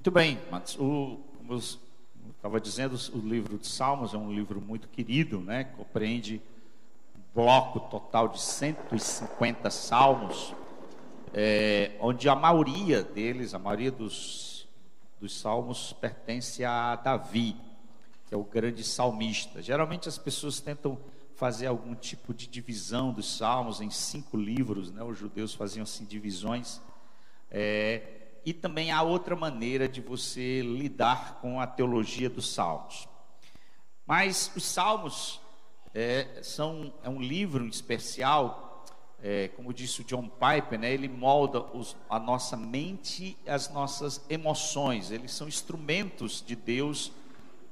Muito bem, mas o, como eu estava dizendo, o livro de Salmos é um livro muito querido, né? Compreende um bloco total de 150 salmos, é, onde a maioria deles, a maioria dos, dos salmos pertence a Davi, que é o grande salmista. Geralmente as pessoas tentam fazer algum tipo de divisão dos salmos em cinco livros, né? Os judeus faziam assim divisões. É, e também há outra maneira de você lidar com a teologia dos salmos. Mas os salmos é, são é um livro especial, é, como disse o John Piper, né, ele molda os, a nossa mente e as nossas emoções. Eles são instrumentos de Deus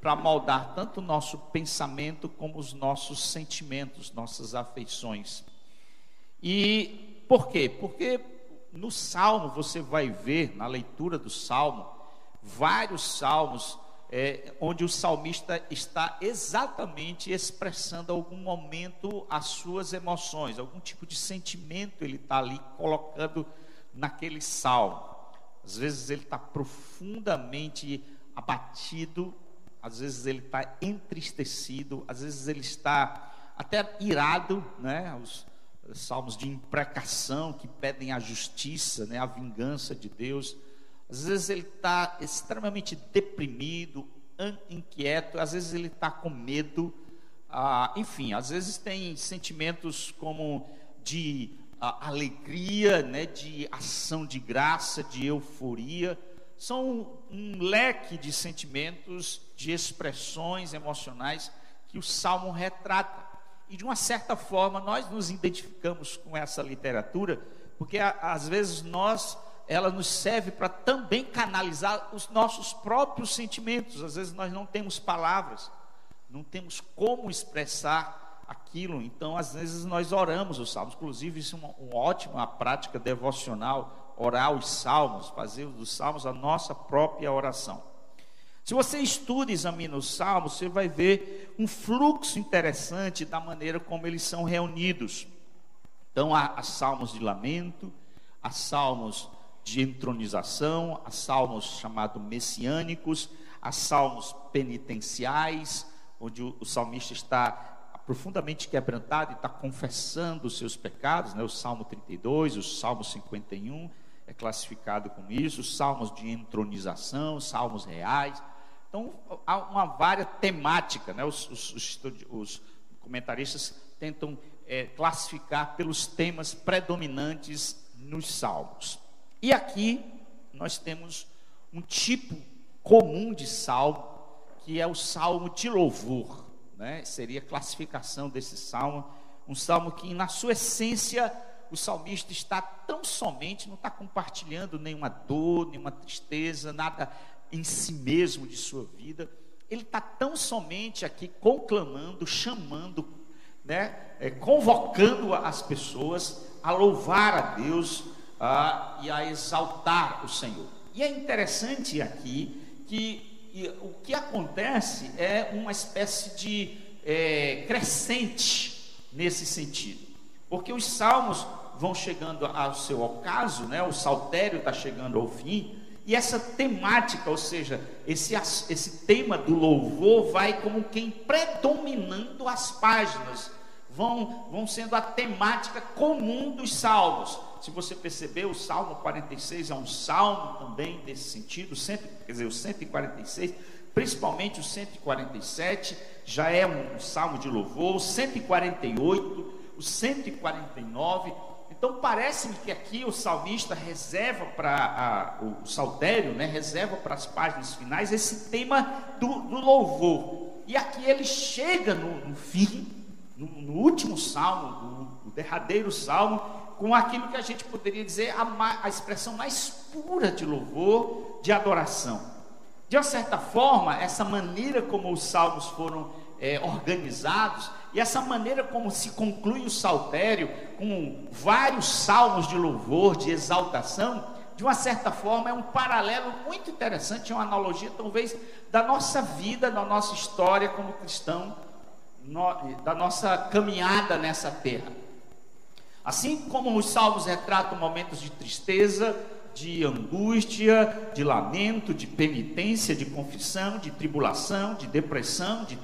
para moldar tanto o nosso pensamento como os nossos sentimentos, nossas afeições. E por quê? Porque no Salmo você vai ver, na leitura do Salmo, vários salmos é, onde o salmista está exatamente expressando algum momento as suas emoções, algum tipo de sentimento ele está ali colocando naquele salmo. Às vezes ele está profundamente abatido, às vezes ele está entristecido, às vezes ele está até irado, né? Os, salmos de imprecação que pedem a justiça, né, a vingança de Deus. Às vezes ele está extremamente deprimido, inquieto, às vezes ele está com medo, ah, enfim, às vezes tem sentimentos como de ah, alegria, né, de ação de graça, de euforia. São um leque de sentimentos, de expressões emocionais que o salmo retrata. E de uma certa forma nós nos identificamos com essa literatura, porque às vezes nós ela nos serve para também canalizar os nossos próprios sentimentos. Às vezes nós não temos palavras, não temos como expressar aquilo. Então, às vezes nós oramos os salmos. Inclusive, isso é uma, uma ótima prática devocional, orar os salmos, fazer dos salmos a nossa própria oração. Se você estuda e examina os salmos, você vai ver um fluxo interessante da maneira como eles são reunidos. Então, há, há salmos de lamento, há salmos de entronização, há salmos chamados messiânicos, há salmos penitenciais, onde o, o salmista está profundamente quebrantado e está confessando os seus pecados, né? o Salmo 32, o Salmo 51 é classificado como isso, os salmos de entronização, salmos reais. Então, há uma vária temática, né? os, os, os, comentaristas tentam é, classificar pelos temas predominantes nos salmos. E aqui nós temos um tipo comum de salmo, que é o salmo de louvor, né? seria a classificação desse salmo, um salmo que, na sua essência, o salmista está tão somente, não está compartilhando nenhuma dor, nenhuma tristeza, nada em si mesmo de sua vida, ele está tão somente aqui conclamando, chamando, né, é, convocando as pessoas a louvar a Deus a, e a exaltar o Senhor. E é interessante aqui que e, o que acontece é uma espécie de é, crescente nesse sentido, porque os salmos vão chegando ao seu ocaso, né, o saltério está chegando ao fim, e essa temática, ou seja, esse, esse tema do louvor vai como quem predominando as páginas, vão, vão sendo a temática comum dos salmos. Se você perceber, o Salmo 46 é um salmo também desse sentido, cento, quer dizer, o 146, principalmente o 147, já é um salmo de louvor, o 148, o 149 então parece-me que aqui o salmista reserva para o saltério, né, reserva para as páginas finais esse tema do, do louvor. E aqui ele chega no, no fim, no, no, último salmo, no, derradeiro salmo, com aquilo que a gente poderia dizer a, a expressão mais pura de louvor, de adoração. De uma certa forma, essa maneira como os salmos foram é, organizados, e essa maneira como se conclui o saltério, com vários salmos de louvor, de exaltação, de uma certa forma é um paralelo muito interessante, é uma analogia talvez da nossa vida, da nossa história como cristão, no, da nossa caminhada nessa terra. Assim como os salmos retratam momentos de tristeza, de angústia, de lamento, de penitência, de confissão, de tribulação, de depressão, de,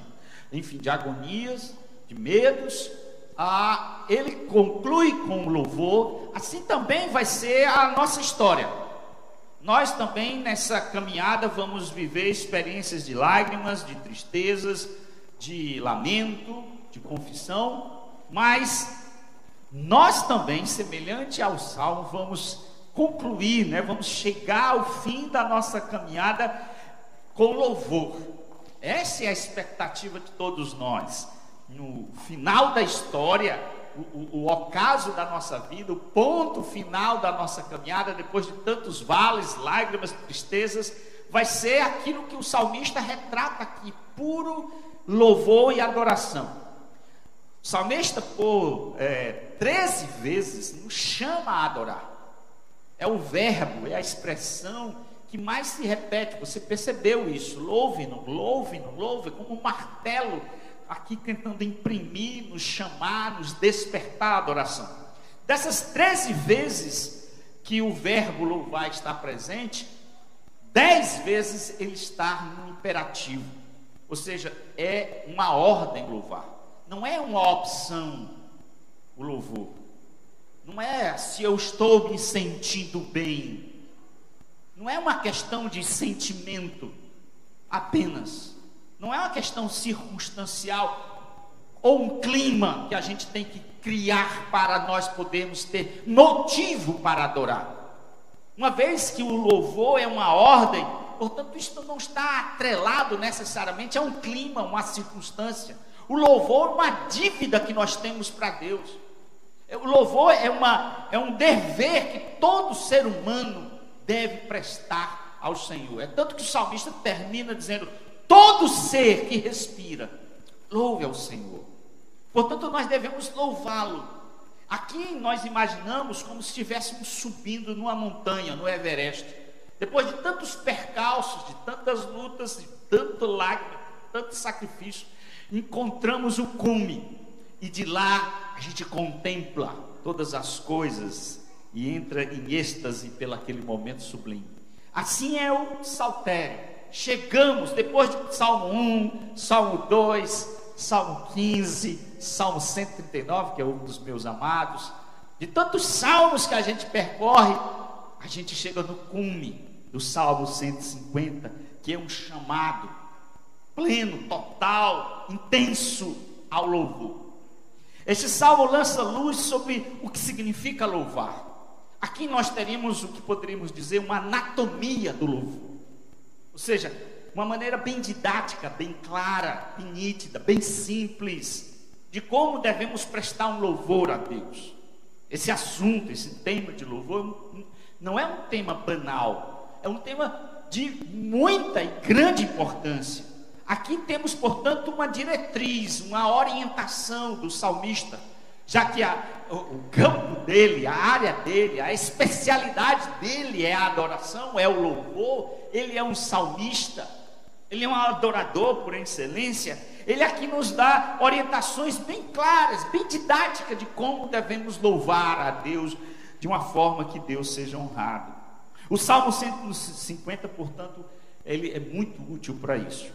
enfim, de agonias, de medos. Ah, ele conclui com louvor, assim também vai ser a nossa história. Nós também nessa caminhada vamos viver experiências de lágrimas, de tristezas, de lamento, de confissão, mas nós também, semelhante ao salmo, vamos concluir, né? Vamos chegar ao fim da nossa caminhada com louvor. Essa é a expectativa de todos nós. No final da história, o, o, o, ocaso da nossa vida, o ponto final da nossa caminhada, depois de tantos vales, lágrimas, tristezas, vai ser aquilo que o salmista retrata aqui: puro louvor e adoração. O salmista, por é, 13 vezes, nos chama a adorar. É o verbo, é a expressão que mais se repete. Você percebeu isso? Louve-no, louve-no, louve, como um martelo aqui tentando imprimir, nos chamar, nos despertar a adoração. Dessas 13 vezes que o verbo louvar está presente, dez vezes ele está no imperativo. Ou seja, é uma ordem louvar. Não é uma opção o louvor. Não é se eu estou me sentindo bem. Não é uma questão de sentimento apenas. Não é uma questão circunstancial ou um clima que a gente tem que criar para nós podermos ter motivo para adorar. Uma vez que o louvor é uma ordem, portanto, isso não está atrelado necessariamente a um clima, uma circunstância. O louvor é uma dívida que nós temos para Deus. O louvor é, uma, é um dever que todo ser humano deve prestar ao Senhor. É tanto que o salmista termina dizendo: todo ser que respira, louve ao Senhor. Portanto, nós devemos louvá-lo. Aqui nós imaginamos como se estivéssemos subindo numa montanha, no Everest. Depois de tantos percalços, de tantas lutas, de tanto lágrima, tanto sacrifício, encontramos o cume. E de lá a gente contempla todas as coisas e entra em êxtase pelo aquele momento sublime. Assim é o saltério. Chegamos depois de Salmo 1, Salmo 2, Salmo 15, Salmo 139, que é um dos meus amados. De tantos salmos que a gente percorre, a gente chega no cume do Salmo 150, que é um chamado pleno, total, intenso ao louvor. Este salmo lança luz sobre o que significa louvar. Aqui nós teríamos o que poderíamos dizer uma anatomia do louvor. Ou seja, uma maneira bem didática, bem clara, bem nítida, bem simples de como devemos prestar um louvor a Deus. Esse assunto, esse tema de louvor não é um tema banal, é um tema de muita e grande importância. Aqui temos, portanto, uma diretriz, uma orientação do salmista, já que a, o, o campo dele, a área dele, a especialidade dele é a adoração, é o louvor, ele é um salmista, ele é um adorador por excelência. Ele aqui nos dá orientações bem claras, bem didáticas de como devemos louvar a Deus de uma forma que Deus seja honrado. O Salmo 150, portanto, ele é muito útil para isso.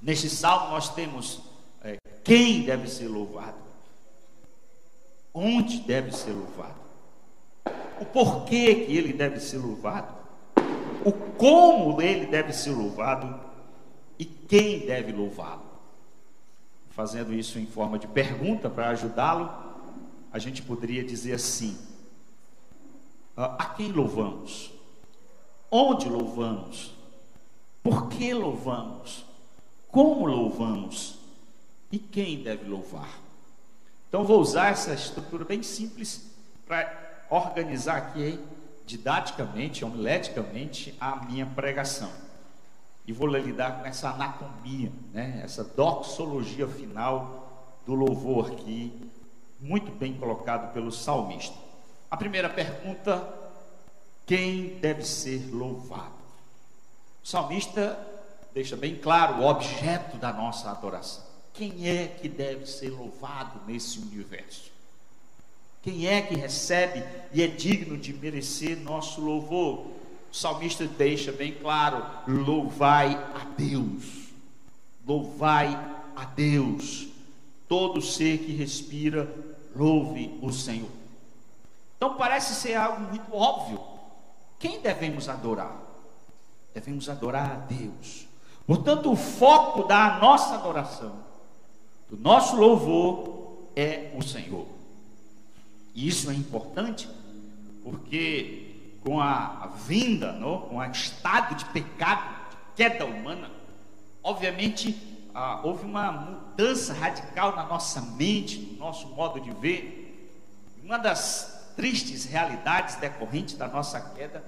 Neste salmo nós temos é, quem deve ser louvado, onde deve ser louvado, o porquê que ele deve ser louvado, o como ele deve ser louvado e quem deve louvá-lo. Fazendo isso em forma de pergunta para ajudá-lo, a gente poderia dizer assim: a quem louvamos? Onde louvamos? Por que louvamos? como louvamos e quem deve louvar. Então vou usar essa estrutura bem simples para organizar aqui didaticamente, homileticamente a minha pregação. E vou lidar com essa anatomia, né? essa doxologia final do louvor aqui, muito bem colocado pelo salmista. A primeira pergunta: quem deve ser louvado? O salmista deixa bem claro o objeto da nossa adoração. Quem é que deve ser louvado nesse universo? Quem é que recebe e é digno de merecer nosso louvor? O salmista deixa bem claro: louvai a Deus, louvai a Deus. Todo ser que respira, louve o Senhor. Então parece ser algo muito óbvio. Quem devemos adorar? Devemos adorar a Deus. Portanto, o foco da nossa adoração, do nosso louvor, é o Senhor. E isso é importante, porque com a, vinda, não? com o estado de pecado, de queda humana, obviamente ah, houve uma mudança radical na nossa mente, no nosso modo de ver. Uma das tristes realidades decorrentes da nossa queda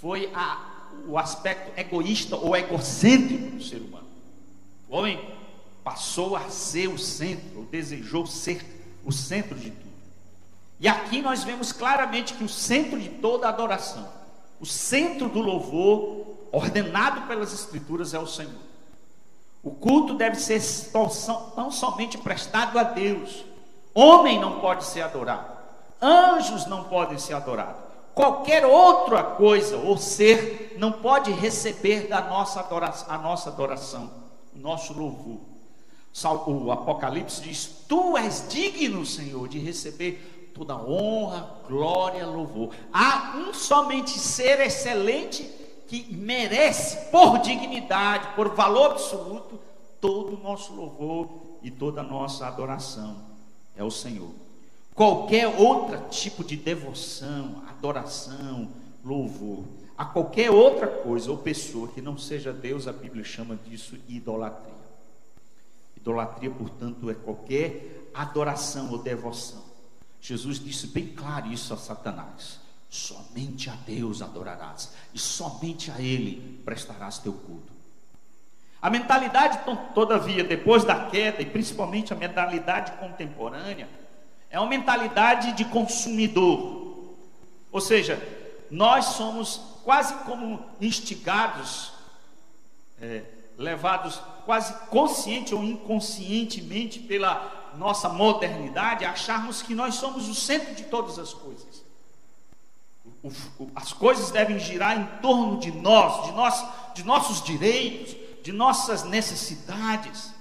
foi a, o aspecto egoísta ou egocêntrico do ser humano. O homem passou a ser o centro, ou desejou ser o centro de tudo. E aqui nós vemos claramente que o centro de toda adoração, o centro do louvor, ordenado pelas Escrituras, é o Senhor. O culto deve ser tão somente prestado a Deus. Homem não pode ser adorado, anjos não podem ser adorados. Qualquer outra coisa ou ser não pode receber da nossa adoração, a nossa adoração, o nosso louvor. O Apocalipse diz: Tu és digno, Senhor, de receber toda honra, glória, louvor. Há um somente ser excelente que merece, por dignidade, por valor absoluto, todo o nosso louvor e toda a nossa adoração. É o Senhor. Qualquer outro tipo de devoção, adoração, louvor, a qualquer outra coisa ou pessoa que não seja Deus, a Bíblia chama disso idolatria. Idolatria, portanto, é qualquer adoração ou devoção Jesus disse bem claro isso a Satanás: somente a Deus adorarás, e somente a Ele prestarás teu culto. A mentalidade, todavia, depois da queda, e principalmente a mentalidade contemporânea, é uma mentalidade de consumidor. Ou seja, nós somos quase como instigados, é, levados quase consciente ou inconscientemente pela nossa modernidade acharmos que nós somos o centro de todas as coisas. As coisas devem girar em torno de nós, de, nós, de nossos direitos, de nossas necessidades.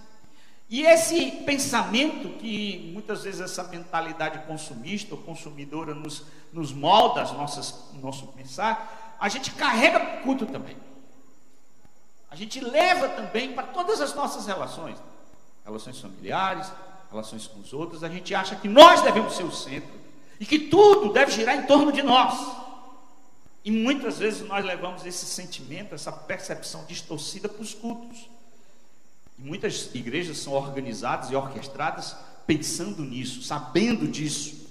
E esse pensamento que muitas vezes essa mentalidade consumista ou consumidora nos, nos molda as nossas, nosso pensar, a gente carrega para o culto também. A gente leva também para todas as nossas relações, relações familiares, relações com os outros, a gente acha que nós devemos ser o centro e que tudo deve girar em torno de nós. E muitas vezes nós levamos esse sentimento, essa percepção distorcida para os cultos. E muitas igrejas são organizadas e orquestradas pensando nisso, sabendo disso.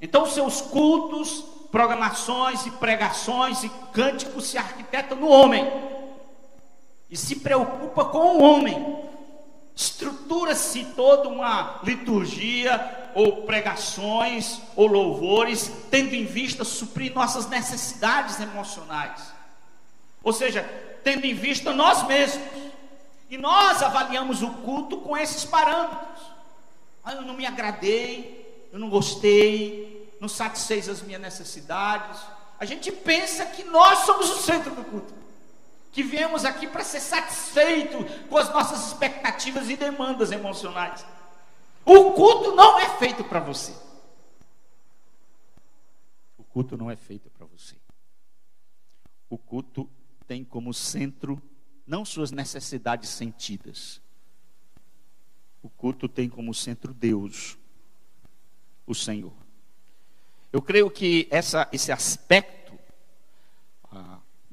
Então, seus cultos, programações e pregações e cânticos se arquitetam no homem e se preocupa com o homem estrutura-se toda uma liturgia ou pregações ou louvores, tendo em vista suprir nossas necessidades emocionais. Ou seja, tendo em vista nós mesmos. E nós avaliamos o culto com esses parâmetros. Ah, eu não me agradei, eu não gostei, não satisfez as minhas necessidades. A gente pensa que nós somos o centro do culto que viemos aqui para ser satisfeito com as nossas expectativas e demandas emocionais. O culto não é feito para você. O culto não é feito para você. O culto tem como centro não suas necessidades sentidas. O culto tem como centro Deus, o Senhor. Eu creio que essa, esse aspecto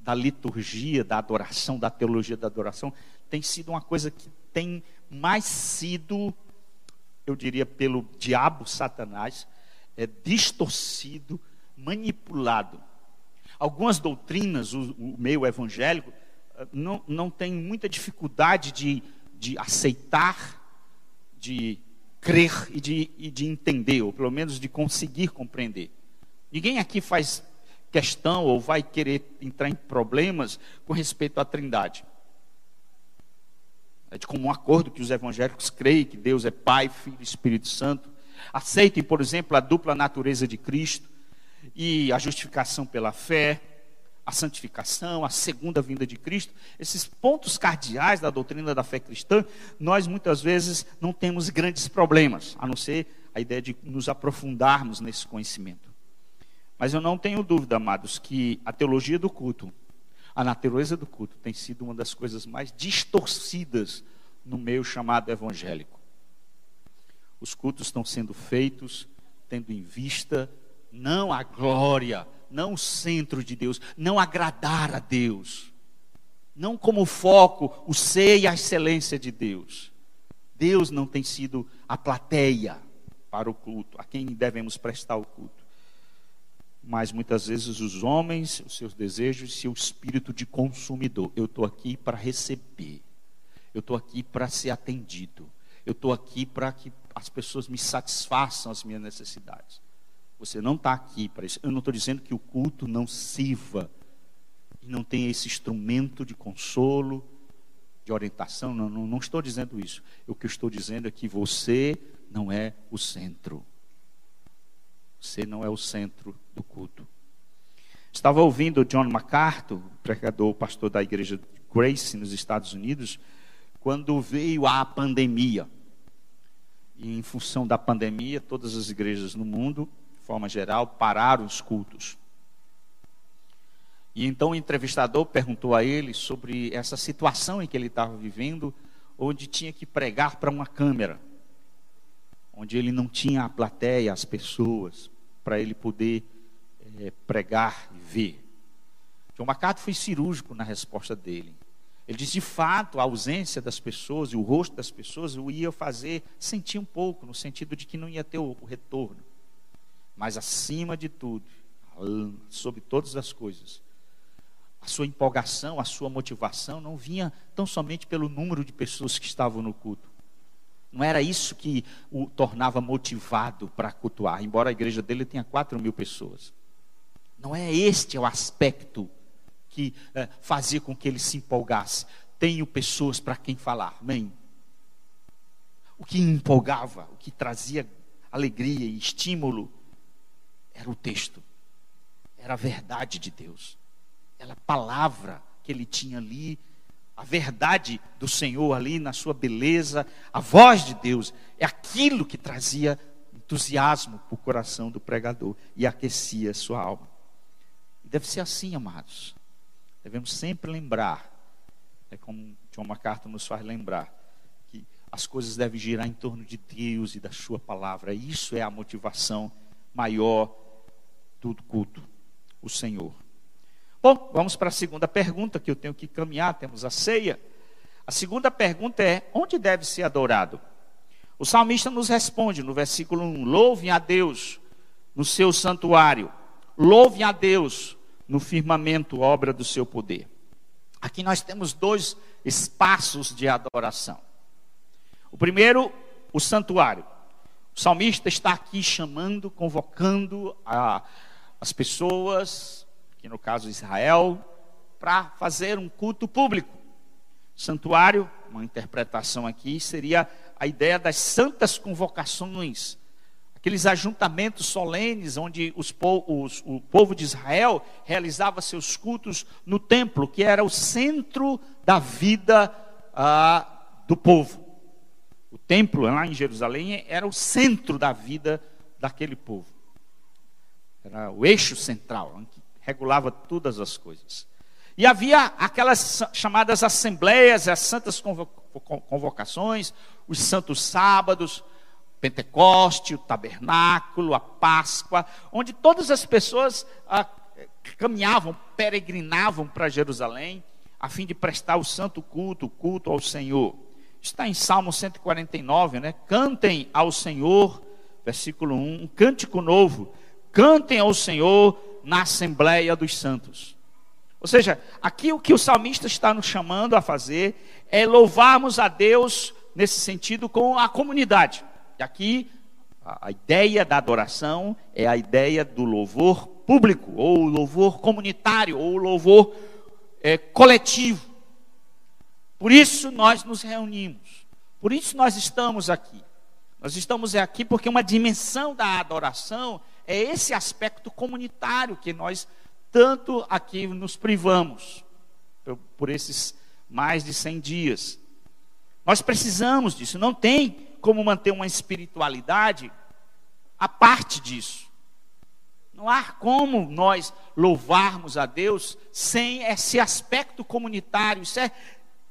da liturgia, da adoração, da teologia da adoração, tem sido uma coisa que tem mais sido, eu diria, pelo diabo Satanás, é, distorcido, manipulado. Algumas doutrinas, o, o meio evangélico, eh, não, não tem muita dificuldade de, de aceitar, de crer e de, e de entender, ou pelo menos de conseguir compreender. Ninguém aqui faz questão ou vai querer entrar em problemas com respeito à Trindade. É de comum acordo que os evangélicos creem que Deus é Pai, Filho e Espírito Santo. aceitem, por exemplo, a dupla natureza de Cristo e a justificação pela fé, a santificação, a segunda vinda de Cristo, esses pontos cardeais da doutrina da fé cristã, nós muitas vezes não temos grandes problemas, a não ser a ideia de nos aprofundarmos nesse conhecimento. Mas eu não tenho dúvida, amados, que a teologia do culto, a natureza do culto, tem sido uma das coisas mais distorcidas no meio chamado evangélico. Os cultos estão sendo feitos tendo em vista não a glória, não o centro de Deus, não agradar a Deus, não como foco o ser e a excelência de Deus. Deus não tem sido a plateia para o culto, a quem devemos prestar o culto. Mas muitas vezes os homens, os seus desejos, seu espírito de consumidor. Eu estou aqui para receber, eu estou aqui para ser atendido, eu estou aqui para que as pessoas me satisfaçam as minhas necessidades. Você não está aqui para isso. Eu não estou dizendo que o culto não sirva e não tenha esse instrumento de consolo, de orientação. Não, não, não estou dizendo isso. O que eu estou dizendo é que você não é o centro. Você não é o centro do culto. Estava ouvindo John MacArthur, pregador, pastor da igreja Grace nos Estados Unidos, quando veio a pandemia. E em função da pandemia, todas as igrejas no mundo forma geral, pararam os cultos. E então o entrevistador perguntou a ele sobre essa situação em que ele estava vivendo, onde tinha que pregar para uma câmera, onde ele não tinha a plateia, as pessoas, para ele poder é, pregar e ver. João Macato foi cirúrgico na resposta dele. Ele disse, de fato, a ausência das pessoas e o rosto das pessoas o ia fazer sentir um pouco, no sentido de que não ia ter o retorno. Mas acima de tudo, sobre todas as coisas, a sua empolgação, a sua motivação não vinha tão somente pelo número de pessoas que estavam no culto. Não era isso que o tornava motivado para cultuar, embora a igreja dele tenha 4 mil pessoas. Não é este o aspecto que é, fazia com que ele se empolgasse. Tenho pessoas para quem falar, amém? O que empolgava, o que trazia alegria e estímulo era o texto, era a verdade de Deus, era a palavra que ele tinha ali, a verdade do Senhor ali na sua beleza, a voz de Deus, é aquilo que trazia entusiasmo para o coração do pregador e aquecia sua alma. E deve ser assim, amados. Devemos sempre lembrar, é como John MacArthur nos faz lembrar, que as coisas devem girar em torno de Deus e da Sua palavra. Isso é a motivação maior do culto, o Senhor. Bom, vamos para a segunda pergunta que eu tenho que caminhar, temos a ceia. A segunda pergunta é: onde deve ser adorado? O salmista nos responde no versículo 1: Louvem a Deus no seu santuário, louvem a Deus no firmamento, obra do seu poder. Aqui nós temos dois espaços de adoração. O primeiro, o santuário. O salmista está aqui chamando, convocando a, as pessoas, que no caso Israel, para fazer um culto público. Santuário, uma interpretação aqui, seria a ideia das santas convocações, aqueles ajuntamentos solenes onde os, os, o povo de Israel realizava seus cultos no templo, que era o centro da vida ah, do povo. O templo lá em Jerusalém era o centro da vida daquele povo. Era o eixo central, regulava todas as coisas. E havia aquelas chamadas assembleias, as santas convocações, os santos sábados, Pentecoste, o tabernáculo, a Páscoa, onde todas as pessoas ah, caminhavam, peregrinavam para Jerusalém, a fim de prestar o santo culto, o culto ao Senhor. Está em Salmo 149, né? Cantem ao Senhor, versículo 1, um cântico novo cantem ao Senhor na Assembleia dos Santos. Ou seja, aqui o que o salmista está nos chamando a fazer é louvarmos a Deus nesse sentido com a comunidade. E aqui a ideia da adoração é a ideia do louvor público, ou louvor comunitário, ou louvor é, coletivo. Por isso nós nos reunimos, por isso nós estamos aqui. Nós estamos aqui porque uma dimensão da adoração é esse aspecto comunitário que nós tanto aqui nos privamos por, esses mais de 100 dias. Nós precisamos disso, não tem como manter uma espiritualidade a parte disso. Não há como nós louvarmos a Deus sem esse aspecto comunitário. Isso é,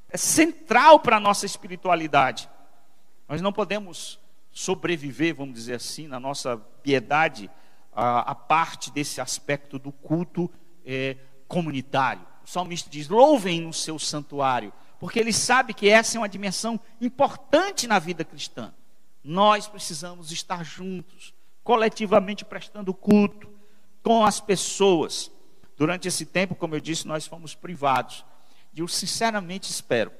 é central para a nossa espiritualidade. Nós não podemos sobreviver, vamos dizer assim, na nossa piedade, a, a parte desse aspecto do culto é, comunitário. O salmista diz: louvem no seu santuário, porque ele sabe que essa é uma dimensão importante na vida cristã. Nós precisamos estar juntos, coletivamente prestando culto com as pessoas. Durante esse tempo, como eu disse, nós fomos privados. E eu sinceramente espero,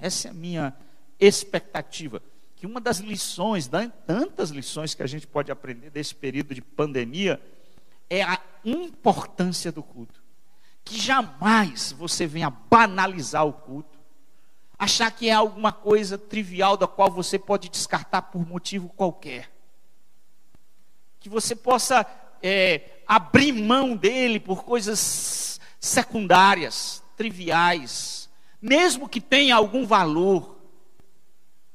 essa é a minha expectativa, que uma das lições, tantas lições que a gente pode aprender desse período de pandemia, é a importância do culto. Que jamais você venha banalizar o culto, achar que é alguma coisa trivial da qual você pode descartar por motivo qualquer. Que você possa é, abrir mão dele por coisas secundárias, triviais, mesmo que tenha algum valor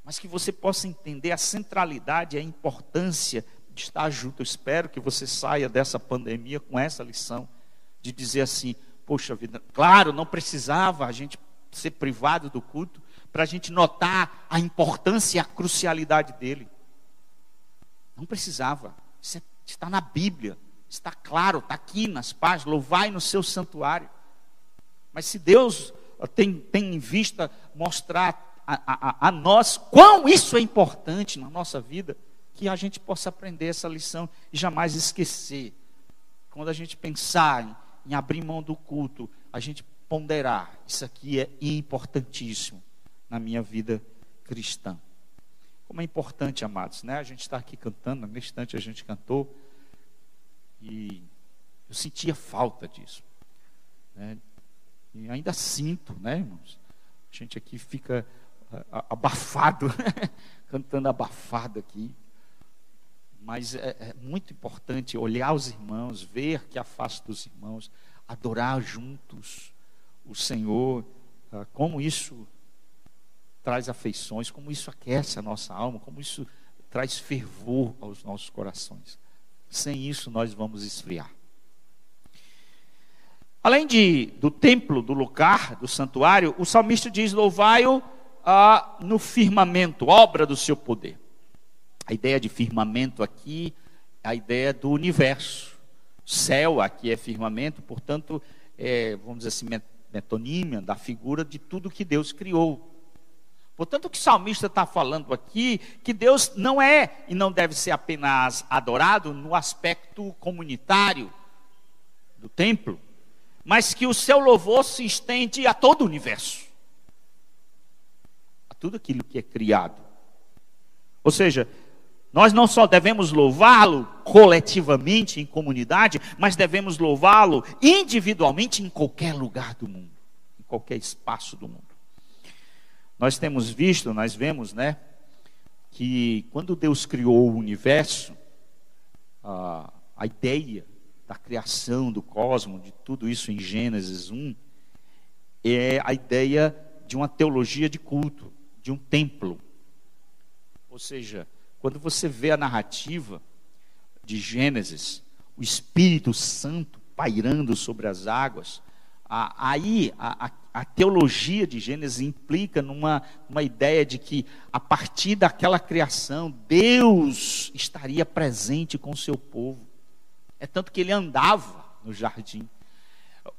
mas que você possa entender a centralidade e a importância de estar junto. Eu espero que você saia dessa pandemia com essa lição de dizer assim: poxa vida, claro, não precisava a gente ser privado do culto para a gente notar a importância e a crucialidade dele. Não precisava. Isso é, está na Bíblia, está claro, está aqui nas páginas. Louvai no seu santuário. Mas se Deus tem, tem em vista mostrar a, a, a nós quão isso é importante na nossa vida, que a gente possa aprender essa lição e jamais esquecer. Quando a gente pensar em, em abrir mão do culto, a gente ponderar: isso aqui é importantíssimo na minha vida cristã. Como é importante, amados, né? A gente está aqui cantando, no instante a gente cantou, e eu sentia falta disso. Né? E ainda sinto, né, irmãos? A gente aqui fica abafado, cantando abafado aqui. Mas é, é, muito importante olhar os irmãos, ver que a face dos irmãos, adorar juntos o Senhor, ah, como isso traz afeições, como isso aquece a nossa alma, como isso traz fervor aos nossos corações. Sem isso nós vamos esfriar. Além de, do templo, do lugar, do santuário, o salmista diz: Louvai-o ah, no firmamento, obra do seu poder. A ideia de firmamento aqui, a ideia do universo. Céu aqui é firmamento, portanto, é, vamos dizer assim, metonímia da figura de tudo que Deus criou. Portanto, o que o salmista está falando aqui, que Deus não é e não deve ser apenas adorado no aspecto comunitário do templo, mas que o seu louvor se estende a todo o universo tudo aquilo que é criado. Ou seja, nós não só devemos louvá-lo coletivamente em comunidade, mas devemos louvá-lo individualmente em qualquer lugar do mundo, em qualquer espaço do mundo. Nós temos visto, nós vemos, né, que quando Deus criou o universo, a, a ideia da criação do cosmos, de tudo isso em Gênesis 1, é a ideia de uma teologia de culto de um templo. Ou seja, quando você vê a narrativa de Gênesis, o Espírito Santo pairando sobre as águas, aí a, a, a, teologia de Gênesis implica numa uma ideia de que a partir daquela criação, Deus estaria presente com o seu povo. É tanto que ele andava no jardim.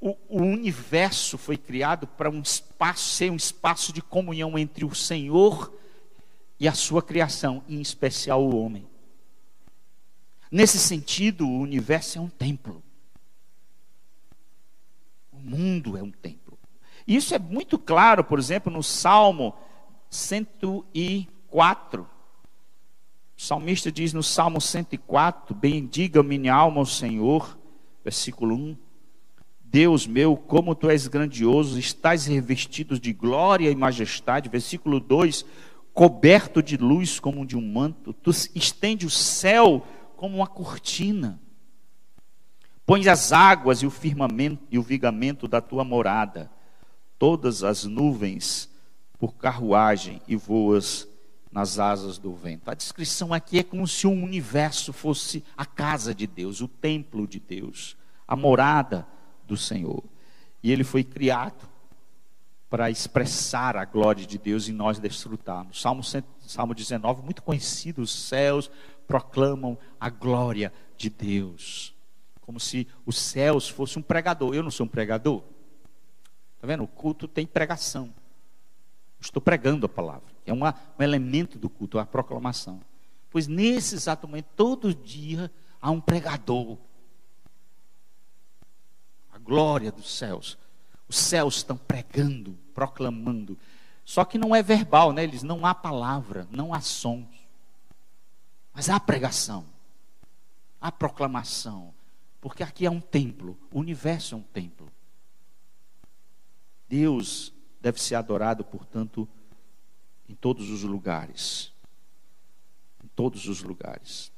O, o universo foi criado para um espaço, ser um espaço de comunhão entre o Senhor e a sua criação, em especial o homem. Nesse sentido, o universo é um templo. O mundo é um templo. Isso é muito claro, por exemplo, no Salmo 104. O salmista diz no Salmo 104: Bendiga minha alma ao Senhor, versículo 1. Deus meu, como tu és grandioso, estás revestido de glória e majestade. Versículo 2: coberto de luz como de um manto, tu estende o céu como uma cortina. Pões as águas e o firmamento e o vigamento da tua morada, todas as nuvens por carruagem e voas nas asas do vento. A descrição aqui é como se o universo fosse a casa de Deus, o templo de Deus, a morada do Senhor. E ele foi criado para expressar a glória de Deus e nós desfrutarmos. Salmo, Salmo 19, muito conhecido, os céus proclamam a glória de Deus. Como se os céus fosse um pregador. Eu não sou um pregador. Está vendo? O culto tem pregação. Estou pregando a palavra. É uma, um elemento do culto, a proclamação. Pois nesse exato momento, todo dia, há um pregador. Glória dos céus. Os céus estão pregando, proclamando. Só que não é verbal, né? Eles não há palavra, não há sons. Mas há pregação. Há proclamação. Porque aqui é um templo, o universo é um templo. Deus deve ser adorado, portanto, em todos os lugares. Em todos os lugares.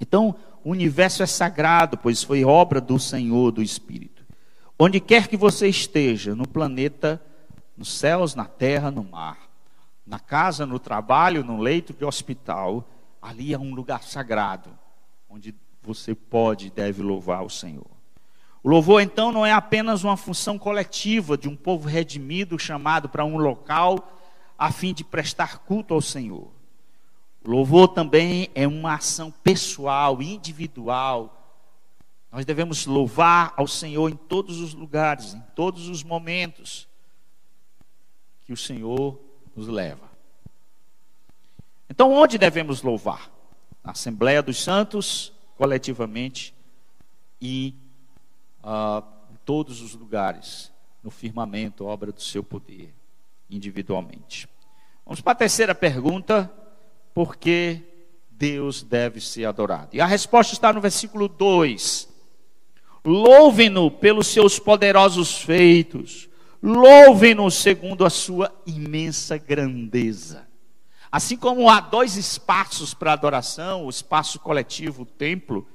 Então, o universo é sagrado, pois foi obra do Senhor, do Espírito. Onde quer que você esteja, no planeta, nos céus, na terra, no mar, na casa, no trabalho, no leito de hospital, ali é um lugar sagrado, onde você pode e deve louvar o Senhor. O louvor, então, não é apenas uma função coletiva de um povo redimido chamado para um local a fim de prestar culto ao Senhor. O louvor também é uma ação pessoal, individual. Nós devemos louvar ao Senhor em todos os lugares, em todos os momentos que o Senhor nos leva. Então, onde devemos louvar? Na Assembleia dos Santos, coletivamente e uh, em todos os lugares, no firmamento, obra do seu poder, individualmente. Vamos para a terceira pergunta: por que Deus deve ser adorado? E a resposta está no versículo 2. Louvem-no pelos seus poderosos feitos, louvem-no segundo a sua imensa grandeza. Assim como há dois espaços para adoração, o espaço coletivo, o templo,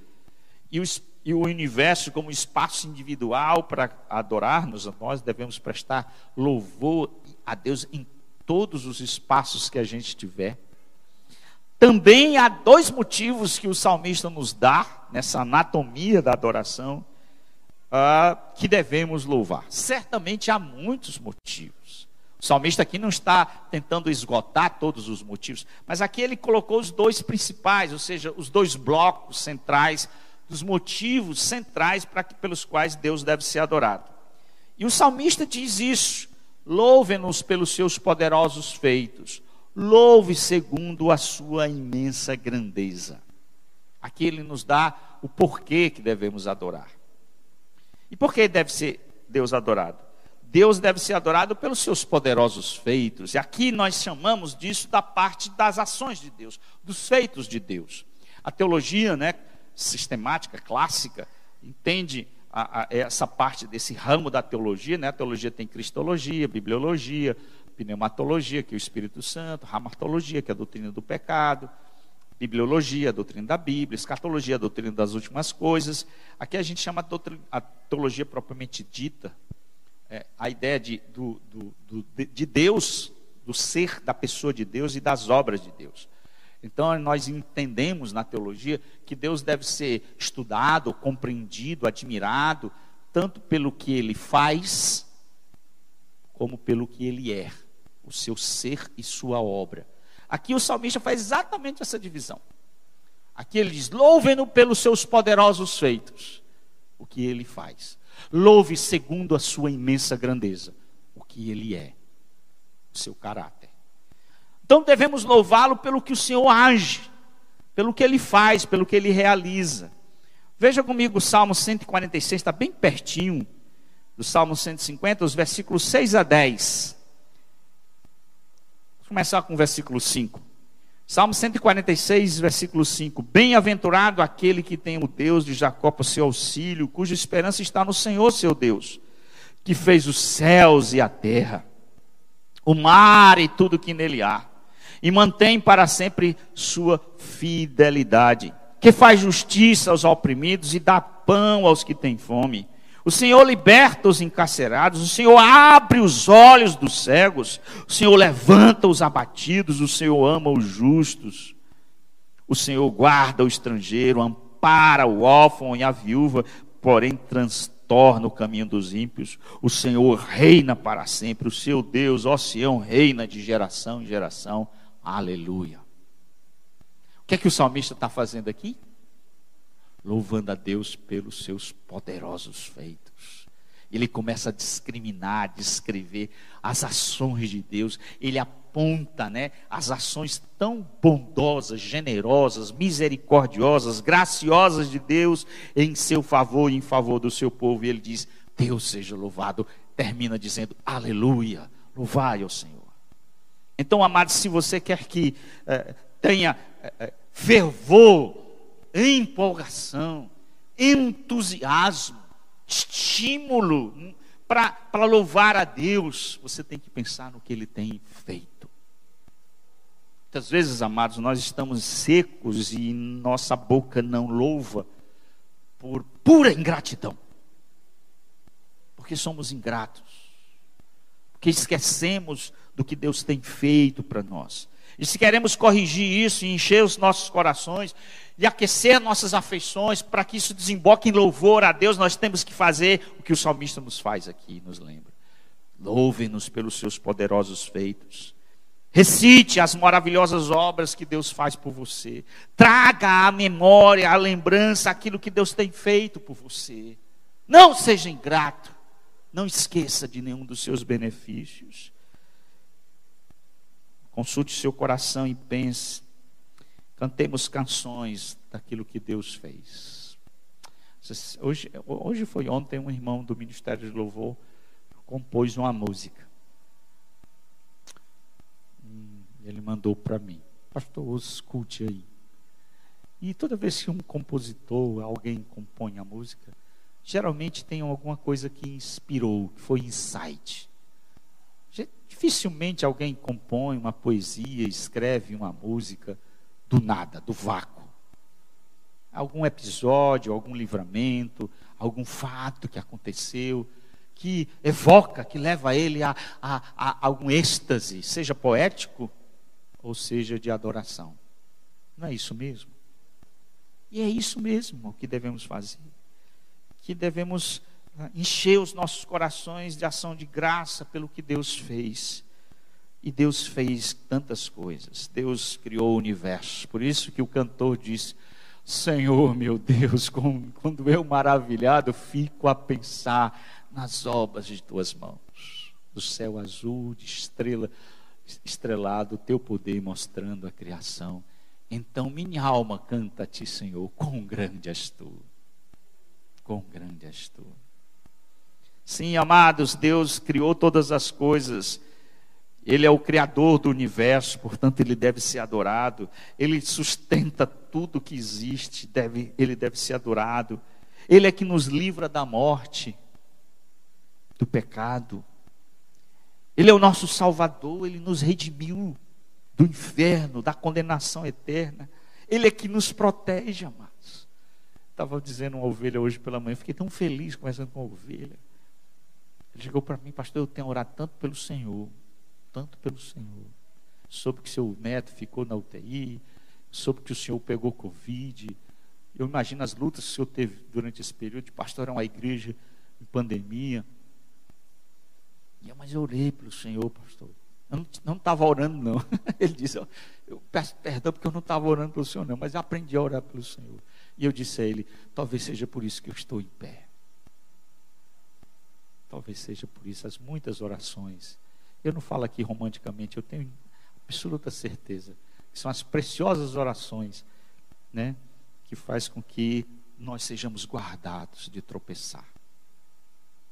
e o e o universo como espaço individual para adorarmos, nós devemos prestar louvor a Deus em todos os espaços que a gente tiver. Também há dois motivos que o salmista nos dá nessa anatomia da adoração uh, que devemos louvar. Certamente há muitos motivos. O salmista aqui não está tentando esgotar todos os motivos, mas aqui ele colocou os dois principais, ou seja, os dois blocos centrais dos motivos centrais para, pelos quais Deus deve ser adorado. E o salmista diz isso: louve-nos pelos seus poderosos feitos, louve segundo a sua imensa grandeza. Aqui ele nos dá o porquê que devemos adorar. E por que deve ser Deus adorado? Deus deve ser adorado pelos seus poderosos feitos. E aqui nós chamamos disso da parte das ações de Deus, dos feitos de Deus. A teologia, né, sistemática, clássica, entende a, a, essa parte desse ramo da teologia, né? A teologia tem cristologia, bibliologia, pneumatologia, que é o Espírito Santo, ramartologia, que é a doutrina do pecado, bibliologia, a doutrina da Bíblia, escatologia, a doutrina das últimas coisas. Aqui a gente chama a, doutrina, a teologia propriamente dita, é, a ideia de, do, do, do, de Deus, do ser da pessoa de Deus e das obras de Deus. Então nós entendemos na teologia que Deus deve ser estudado, compreendido, admirado, tanto pelo que ele faz, como pelo que ele é, o seu ser e sua obra. Aqui o salmista faz exatamente essa divisão. Aqui ele diz: louve-no pelos seus poderosos feitos, o que ele faz. Louve segundo a sua imensa grandeza, o que ele é, o seu caráter. Então devemos louvá-lo pelo que o Senhor age, pelo que ele faz, pelo que ele realiza. Veja comigo o Salmo 146, está bem pertinho do Salmo 150, os versículos 6 a 10. Vou começar com o versículo 5. Salmo 146, versículo 5: Bem-aventurado aquele que tem o Deus de Jacó por seu auxílio, cuja esperança está no Senhor, seu Deus, que fez os céus e a terra, o mar e tudo que nele há e mantém para sempre sua fidelidade, que faz justiça aos oprimidos e dá pão aos que têm fome. O Senhor liberta os encarcerados, o Senhor abre os olhos dos cegos, o Senhor levanta os abatidos, o Senhor ama os justos. O Senhor guarda o estrangeiro, ampara o órfão e a viúva, porém transtorna o caminho dos ímpios. O Senhor reina para sempre, o seu Deus, ó Sião, reina de geração em geração. Aleluia. O que é que o salmista está fazendo aqui? Louvando a Deus pelos seus poderosos feitos. Ele começa a discriminar, descrever as ações de Deus. Ele aponta, né, as ações tão bondosas, generosas, misericordiosas, graciosas de Deus em seu favor e em favor do seu povo. E ele diz: Deus seja louvado. Termina dizendo: Aleluia. Louvai ao Senhor. Então, amados, se você quer que eh, tenha eh, fervor, empolgação, entusiasmo, estímulo para louvar a Deus, você tem que pensar no que Ele tem feito. Muitas vezes, amados, nós estamos secos e nossa boca não louva por pura ingratidão, porque somos ingratos, porque esquecemos do que Deus tem feito para nós. E se queremos corrigir isso e encher os nossos corações e aquecer nossas afeições para que isso desemboque em louvor a Deus, nós temos que fazer o que o salmista nos faz aqui, nos lembra. Louve-nos pelos seus poderosos feitos. Recite as maravilhosas obras que Deus faz por você. Traga à memória, à lembrança aquilo que Deus tem feito por você. Não seja ingrato. Não esqueça de nenhum dos seus benefícios. Consulte seu coração e pense. Cantemos canções daquilo que Deus fez. Hoje, hoje foi ontem um irmão do Ministério de Louvor compôs uma música. Hum, ele mandou para mim. Pastor, escute aí. E toda vez que um compositor, alguém compõe a música, geralmente tem alguma coisa que inspirou, que foi insight. Dificilmente alguém compõe uma poesia, escreve uma música do nada, do vácuo. Algum episódio, algum livramento, algum fato que aconteceu, que evoca, que leva ele a, a, a algum êxtase, seja poético ou seja de adoração. Não é isso mesmo? E é isso mesmo que devemos fazer. Que devemos encher os nossos corações de ação de graça pelo que Deus fez. E Deus fez tantas coisas. Deus criou o universo. Por isso que o cantor diz: Senhor, meu Deus, quando eu maravilhado fico a pensar nas obras de tuas mãos, do céu azul, de estrela estrelado, teu poder mostrando a criação. Então minha alma canta a ti, Senhor, quão grande és tu. Quão grande és tu. Sim, amados, Deus criou todas as coisas. Ele é o criador do universo, portanto ele deve ser adorado. Ele sustenta tudo que existe, deve, ele deve ser adorado. Ele é que nos livra da morte, do pecado. Ele é o nosso Salvador, ele nos redimiu do inferno, da condenação eterna. Ele é que nos protege, amados. Estava dizendo uma ovelha hoje pela manhã, fiquei tão feliz conversando com a ovelha. Ele chegou para mim, pastor, eu tenho orado tanto pelo Senhor, tanto pelo Senhor. Soube que seu neto ficou na UTI, soube que o senhor pegou Covid. Eu imagino as lutas que o senhor teve durante esse período de pastorar uma igreja em pandemia. E eu, mas eu orei pelo Senhor, pastor. Eu não estava orando, não. Ele disse, eu peço perdão porque eu não estava orando pelo Senhor, não, mas eu aprendi a orar pelo Senhor. E eu disse a ele, talvez seja por isso que eu estou em pé. Talvez seja por isso as muitas orações. Eu não falo aqui romanticamente, eu tenho absoluta certeza são as preciosas orações, né, que faz com que nós sejamos guardados de tropeçar.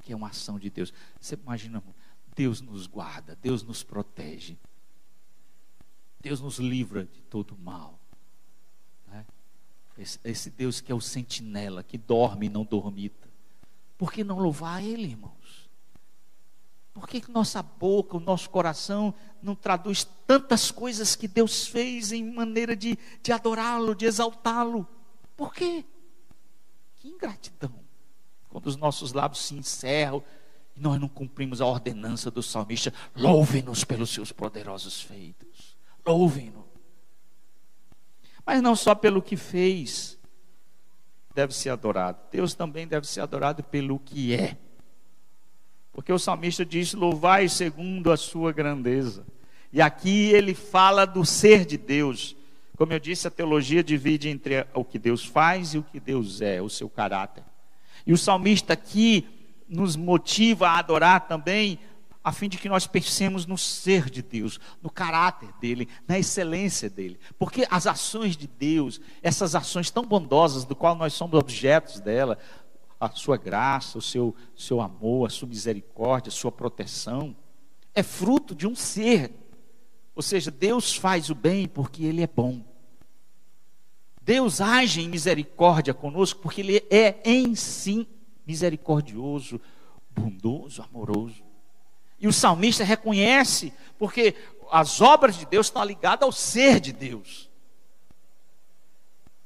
Que é uma ação de Deus. Você imagina, Deus nos guarda, Deus nos protege. Deus nos livra de todo mal. Né? Esse, esse Deus que é o sentinela, que dorme e não dormita. Por que não louvar Ele, irmãos? Por que, que nossa boca, o nosso coração não traduz tantas coisas que Deus fez em maneira de, de adorá-lo, de exaltá-lo? Por quê? Que ingratidão. Quando os nossos lábios se encerram e nós não cumprimos a ordenança do salmista, louvem-nos pelos seus poderosos feitos. Louvem-nos. Mas não só pelo que fez deve ser adorado, Deus também deve ser adorado pelo que é. Porque o salmista diz: Louvai segundo a sua grandeza. E aqui ele fala do ser de Deus. Como eu disse, a teologia divide entre o que Deus faz e o que Deus é, o seu caráter. E o salmista aqui nos motiva a adorar também, a fim de que nós pensemos no ser de Deus, no caráter dele, na excelência dele. Porque as ações de Deus, essas ações tão bondosas, do qual nós somos objetos dela, a sua graça, o seu, seu amor, a sua misericórdia, a sua proteção, é fruto de um ser. Ou seja, Deus faz o bem porque Ele é bom. Deus age em misericórdia conosco porque Ele é em si misericordioso, bondoso, amoroso. E o salmista reconhece, porque as obras de Deus estão ligadas ao ser de Deus.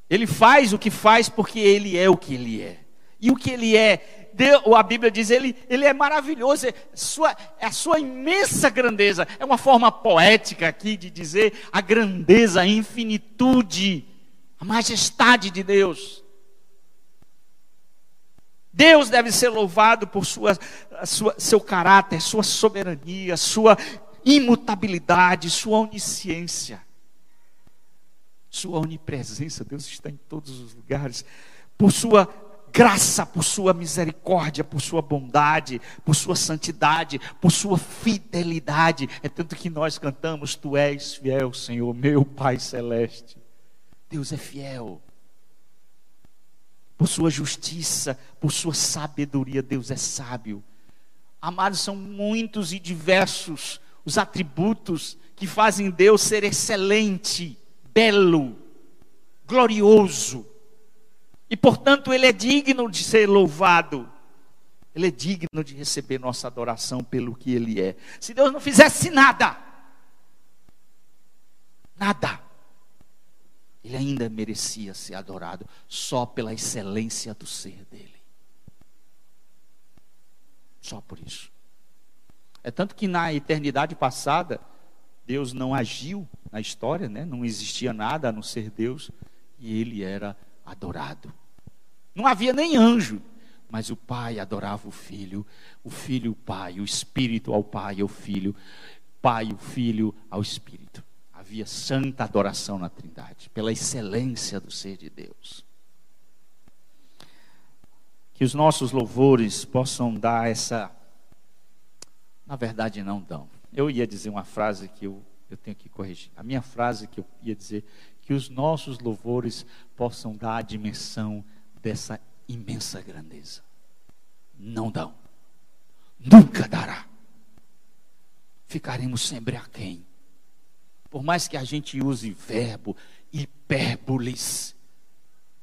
Ele faz o que faz porque Ele é o que Ele é. E o que ele é, Deus, a Bíblia diz, ele, ele é maravilhoso, é, sua, é a sua imensa grandeza. É uma forma poética aqui de dizer a grandeza, a infinitude, a majestade de Deus. Deus deve ser louvado por sua, sua, seu caráter, sua soberania, sua imutabilidade, sua onisciência, sua onipresença. Deus está em todos os lugares, por sua graça, por sua misericórdia, por sua bondade, por sua santidade, por sua fidelidade. É tanto que nós cantamos: Tu és fiel, Senhor, meu Pai celeste. Deus é fiel. Por sua justiça, por sua sabedoria, Deus é sábio. Amados, são muitos e diversos os atributos que fazem Deus ser excelente, belo, glorioso. E portanto, Ele é digno de ser louvado. Ele é digno de receber nossa adoração pelo que Ele é. Se Deus não fizesse nada, nada, Ele ainda merecia ser adorado só pela excelência do ser dele. Só por isso. É tanto que na eternidade passada, Deus não agiu na história, né? não existia nada a não ser Deus, e Ele era adorado. Não havia nem anjo, mas o pai adorava o filho, o filho o pai, o espírito ao pai e ao filho, pai o filho ao espírito. Havia santa adoração na Trindade, pela excelência do ser de Deus. Que os nossos louvores possam dar essa. Na verdade, não dão. Eu ia dizer uma frase que eu, eu tenho que corrigir. A minha frase que eu ia dizer que os nossos louvores possam dar a dimensão dessa imensa grandeza. Não dão. Nunca dará. Ficaremos sempre aquém. Por mais que a gente use verbo, hipérboles,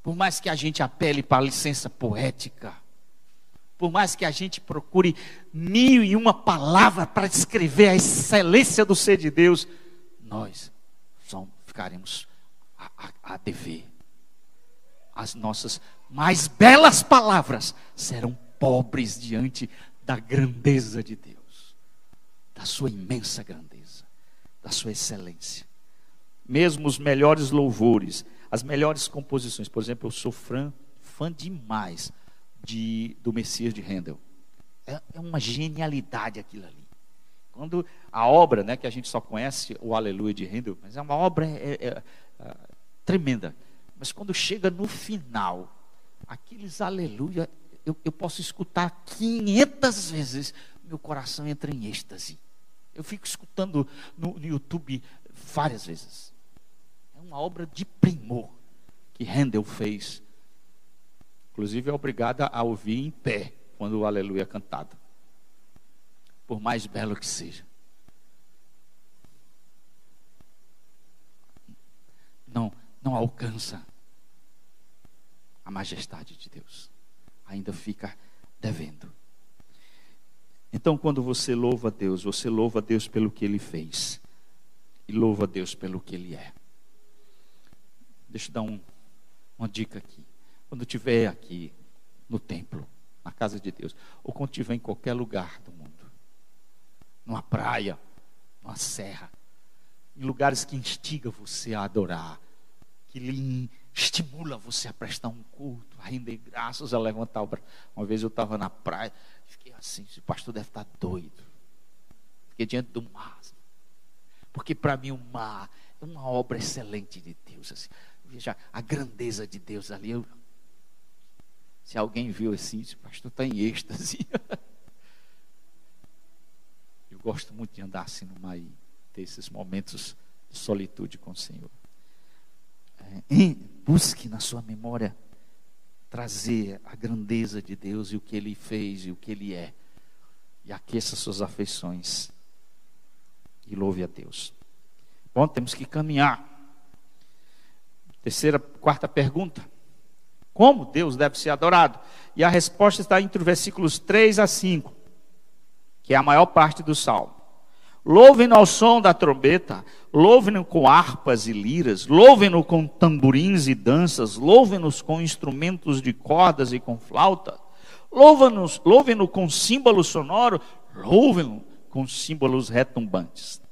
por mais que a gente apele para a licença poética, por mais que a gente procure mil e uma palavras para descrever a excelência do ser de Deus, nós somos, ficaremos a, a dever. As nossas mais belas palavras serão pobres diante da grandeza de Deus, da sua imensa grandeza, da sua excelência. Mesmo os melhores louvores, as melhores composições, por exemplo, eu sou fã, fã demais de, do Messias de Handel. É, é uma genialidade aquilo ali. Quando a obra, né, que a gente só conhece o Aleluia de Handel, mas é uma obra é, é, é tremenda. Mas quando chega no final, aqueles aleluia, eu, eu posso escutar 500 vezes, meu coração entra em êxtase. Eu fico escutando no, no YouTube várias vezes. É uma obra de primor que Handel fez. Inclusive é obrigada a ouvir em pé quando o aleluia é cantado. Por mais belo que seja. Não, não alcança a majestade de Deus. Ainda fica devendo. Então, quando você louva a Deus, você louva a Deus pelo que Ele fez e louva a Deus pelo que Ele é. Deixa eu dar um, uma dica aqui. Quando estiver aqui no templo, na casa de Deus, ou quando estiver em qualquer lugar do mundo, numa praia, numa serra, em lugares que instiga você a adorar, que lhe estimula você a prestar um culto, a render graças, a levantar o braço. Uma vez eu estava na praia, fiquei assim, o pastor deve estar doido. Fiquei diante do mar. Porque para mim o mar é uma obra excelente de Deus. Assim. Veja a grandeza de Deus ali. Eu, se alguém viu assim, o pastor está em êxtase. Eu gosto muito de andar assim no mar e ter esses momentos de solitude com o Senhor. É, busque na sua memória trazer a grandeza de Deus e o que Ele fez e o que Ele é. E aqueça suas afeições. E louve a Deus. Bom, temos que caminhar. Terceira, quarta pergunta. Como Deus deve ser adorado? E a resposta está entre os versículos 3 a 5, que é a maior parte do salmo. Louvem-no ao som da trombeta, louvem-no com harpas e liras, louvem-no com tamborins e danças, louvem-nos com instrumentos de cordas e com flauta, louvem-no louvem com símbolo sonoro, louvem-no com símbolos retumbantes.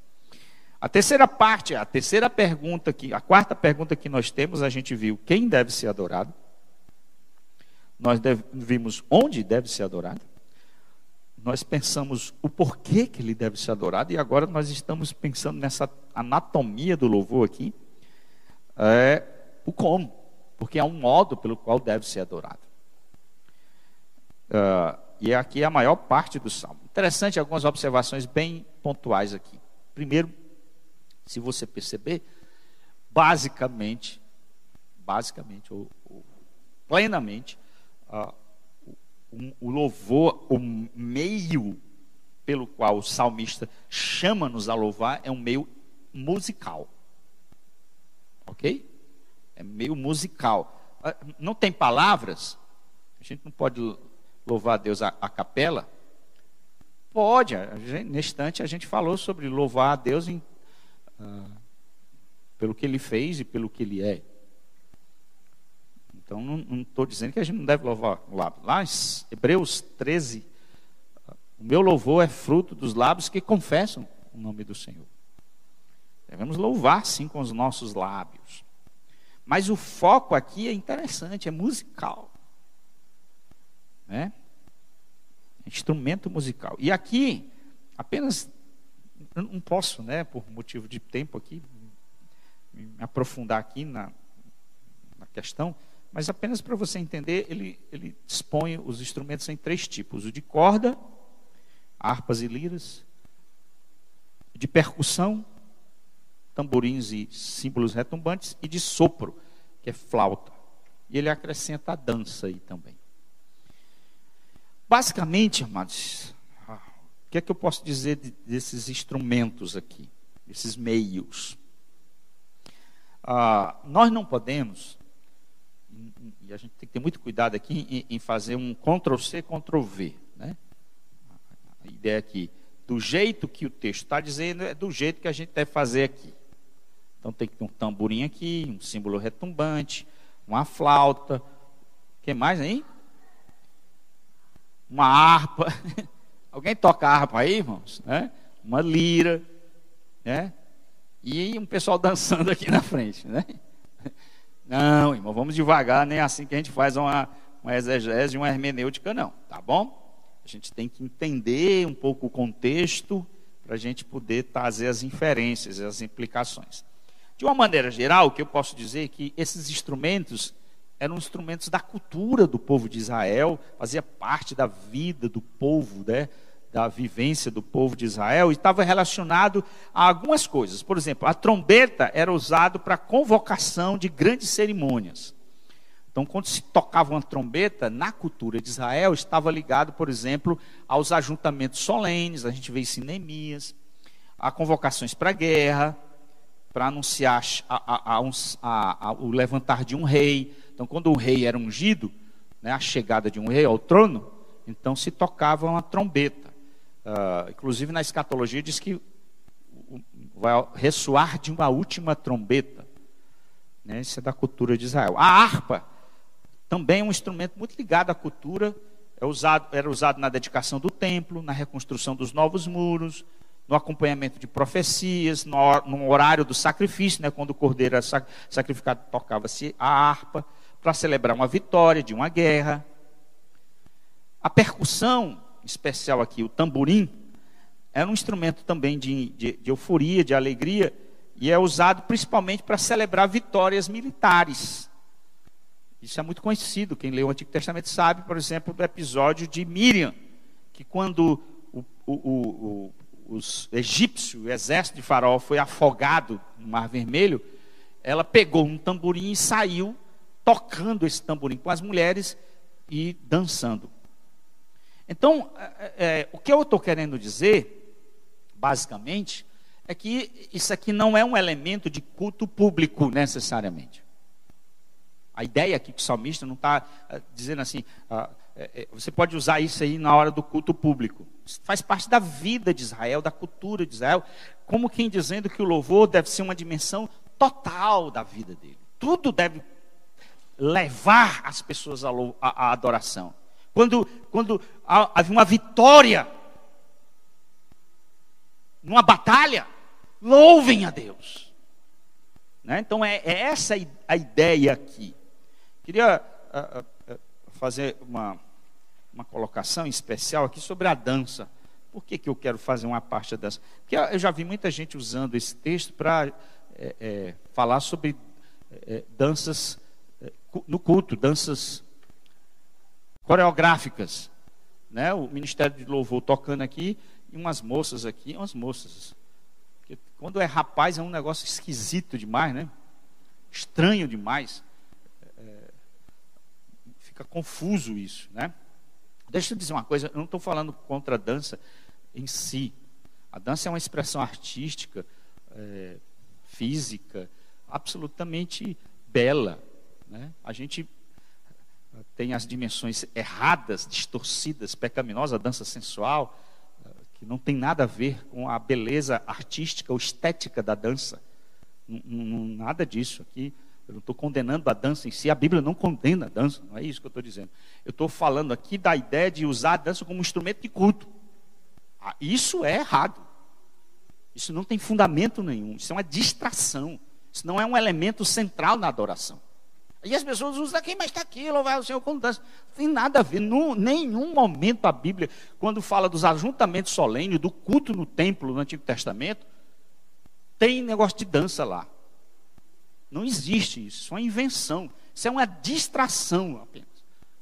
A terceira parte, a terceira pergunta que, a quarta pergunta que nós temos, a gente viu quem deve ser adorado. Nós deve, vimos onde deve ser adorado. Nós pensamos o porquê que ele deve ser adorado e agora nós estamos pensando nessa anatomia do louvor aqui, é, o como, porque é um modo pelo qual deve ser adorado. Uh, e aqui é a maior parte do salmo. Interessante algumas observações bem pontuais aqui. Primeiro, se você perceber, basicamente, basicamente, ou, ou plenamente, uh, o, louvor, o meio pelo qual o salmista chama-nos a louvar é um meio musical. Ok? É meio musical. Ah, não tem palavras? A gente não pode louvar a Deus a, a capela? Pode. Gente, nesse instante a gente falou sobre louvar a Deus em ah, pelo que ele fez e pelo que ele é. Então, não estou dizendo que a gente não deve louvar o lábio. Lá em Hebreus 13, o meu louvor é fruto dos lábios que confessam o nome do Senhor. Devemos louvar, sim, com os nossos lábios. Mas o foco aqui é interessante, é musical. Né? Instrumento musical. E aqui, apenas eu não posso, né, por motivo de tempo aqui, me aprofundar aqui na, na questão, mas apenas para você entender, ele, ele dispõe os instrumentos em três tipos: o de corda, harpas e liras, de percussão, tamborins e símbolos retumbantes, e de sopro, que é flauta. E ele acrescenta a dança aí também. Basicamente, amados, que é que eu posso dizer de, desses instrumentos aqui, desses meios? Ah, nós não podemos, a gente tem que ter muito cuidado aqui em, em fazer um Ctrl-C, Ctrl-V. Né? A ideia aqui, do jeito que o texto está dizendo, é do jeito que a gente deve fazer aqui. Então tem que ter um tamborim aqui, um símbolo retumbante, uma flauta. O que mais aí? Uma harpa. Alguém toca harpa aí, irmãos? Né? Uma lira, né? E um pessoal dançando aqui na frente, né? Não, irmão, vamos devagar, nem é assim que a gente faz uma, uma exegese, uma hermenêutica, não, tá bom? A gente tem que entender um pouco o contexto para a gente poder trazer as inferências, as implicações. De uma maneira geral, o que eu posso dizer é que esses instrumentos eram instrumentos da cultura do povo de Israel, fazia parte da vida do povo, né? Da vivência do povo de Israel, estava relacionado a algumas coisas. Por exemplo, a trombeta era usada para convocação de grandes cerimônias. Então, quando se tocava uma trombeta, na cultura de Israel, estava ligado, por exemplo, aos ajuntamentos solenes, a gente vê isso em Neemias, a convocações para guerra, para anunciar a, a, a, o levantar de um rei. Então, quando o rei era ungido, né, a chegada de um rei ao trono, então se tocava uma trombeta. Uh, inclusive na escatologia diz que vai ressoar de uma última trombeta. Né? Isso é da cultura de Israel. A harpa também é um instrumento muito ligado à cultura, é usado, era usado na dedicação do templo, na reconstrução dos novos muros, no acompanhamento de profecias, no, no horário do sacrifício, né? quando o cordeiro era sacrificado, tocava-se a harpa para celebrar uma vitória de uma guerra. A percussão, especial aqui o tamborim, era um instrumento também de, de, de euforia, de alegria, e é usado principalmente para celebrar vitórias militares. Isso é muito conhecido. Quem lê o Antigo Testamento sabe, por exemplo, do episódio de Miriam, que quando o, o, o, os egípcios, o exército de Faraó foi afogado no Mar Vermelho, ela pegou um tamborim e saiu tocando esse tamborim com as mulheres e dançando. Então, é, é, o que eu estou querendo dizer, basicamente, é que isso aqui não é um elemento de culto público necessariamente. A ideia aqui que o salmista não está uh, dizendo assim, uh, é, você pode usar isso aí na hora do culto público. Isso faz parte da vida de Israel, da cultura de Israel, como quem dizendo que o louvor deve ser uma dimensão total da vida dele. Tudo deve levar as pessoas à adoração. Quando, quando havia uma vitória numa batalha, louvem a Deus. Né? Então é, é essa a ideia aqui. Queria uh, uh, fazer uma, uma colocação especial aqui sobre a dança. Por que, que eu quero fazer uma parte dessa? Porque eu já vi muita gente usando esse texto para é, é, falar sobre é, danças no culto, danças coreográficas. Né? O Ministério de Louvor tocando aqui, e umas moças aqui, umas moças. Porque quando é rapaz é um negócio esquisito demais, né? Estranho demais fica confuso isso, né? Deixa eu dizer uma coisa, eu não estou falando contra a dança em si. A dança é uma expressão artística, é, física, absolutamente bela. Né? A gente tem as dimensões erradas, distorcidas, pecaminosas, a dança sensual, que não tem nada a ver com a beleza artística ou estética da dança. nada disso. Aqui eu não estou condenando a dança em si, a Bíblia não condena a dança, não é isso que eu estou dizendo. Eu estou falando aqui da ideia de usar a dança como instrumento de culto. Ah, isso é errado. Isso não tem fundamento nenhum. Isso é uma distração. Isso não é um elemento central na adoração. E as pessoas usam aqui, mas está aqui, louvar o Senhor com dança. Não tem nada a ver. Em nenhum momento a Bíblia, quando fala dos ajuntamentos solenes, do culto no templo no Antigo Testamento, tem negócio de dança lá. Não existe isso, isso é uma invenção. Isso é uma distração apenas.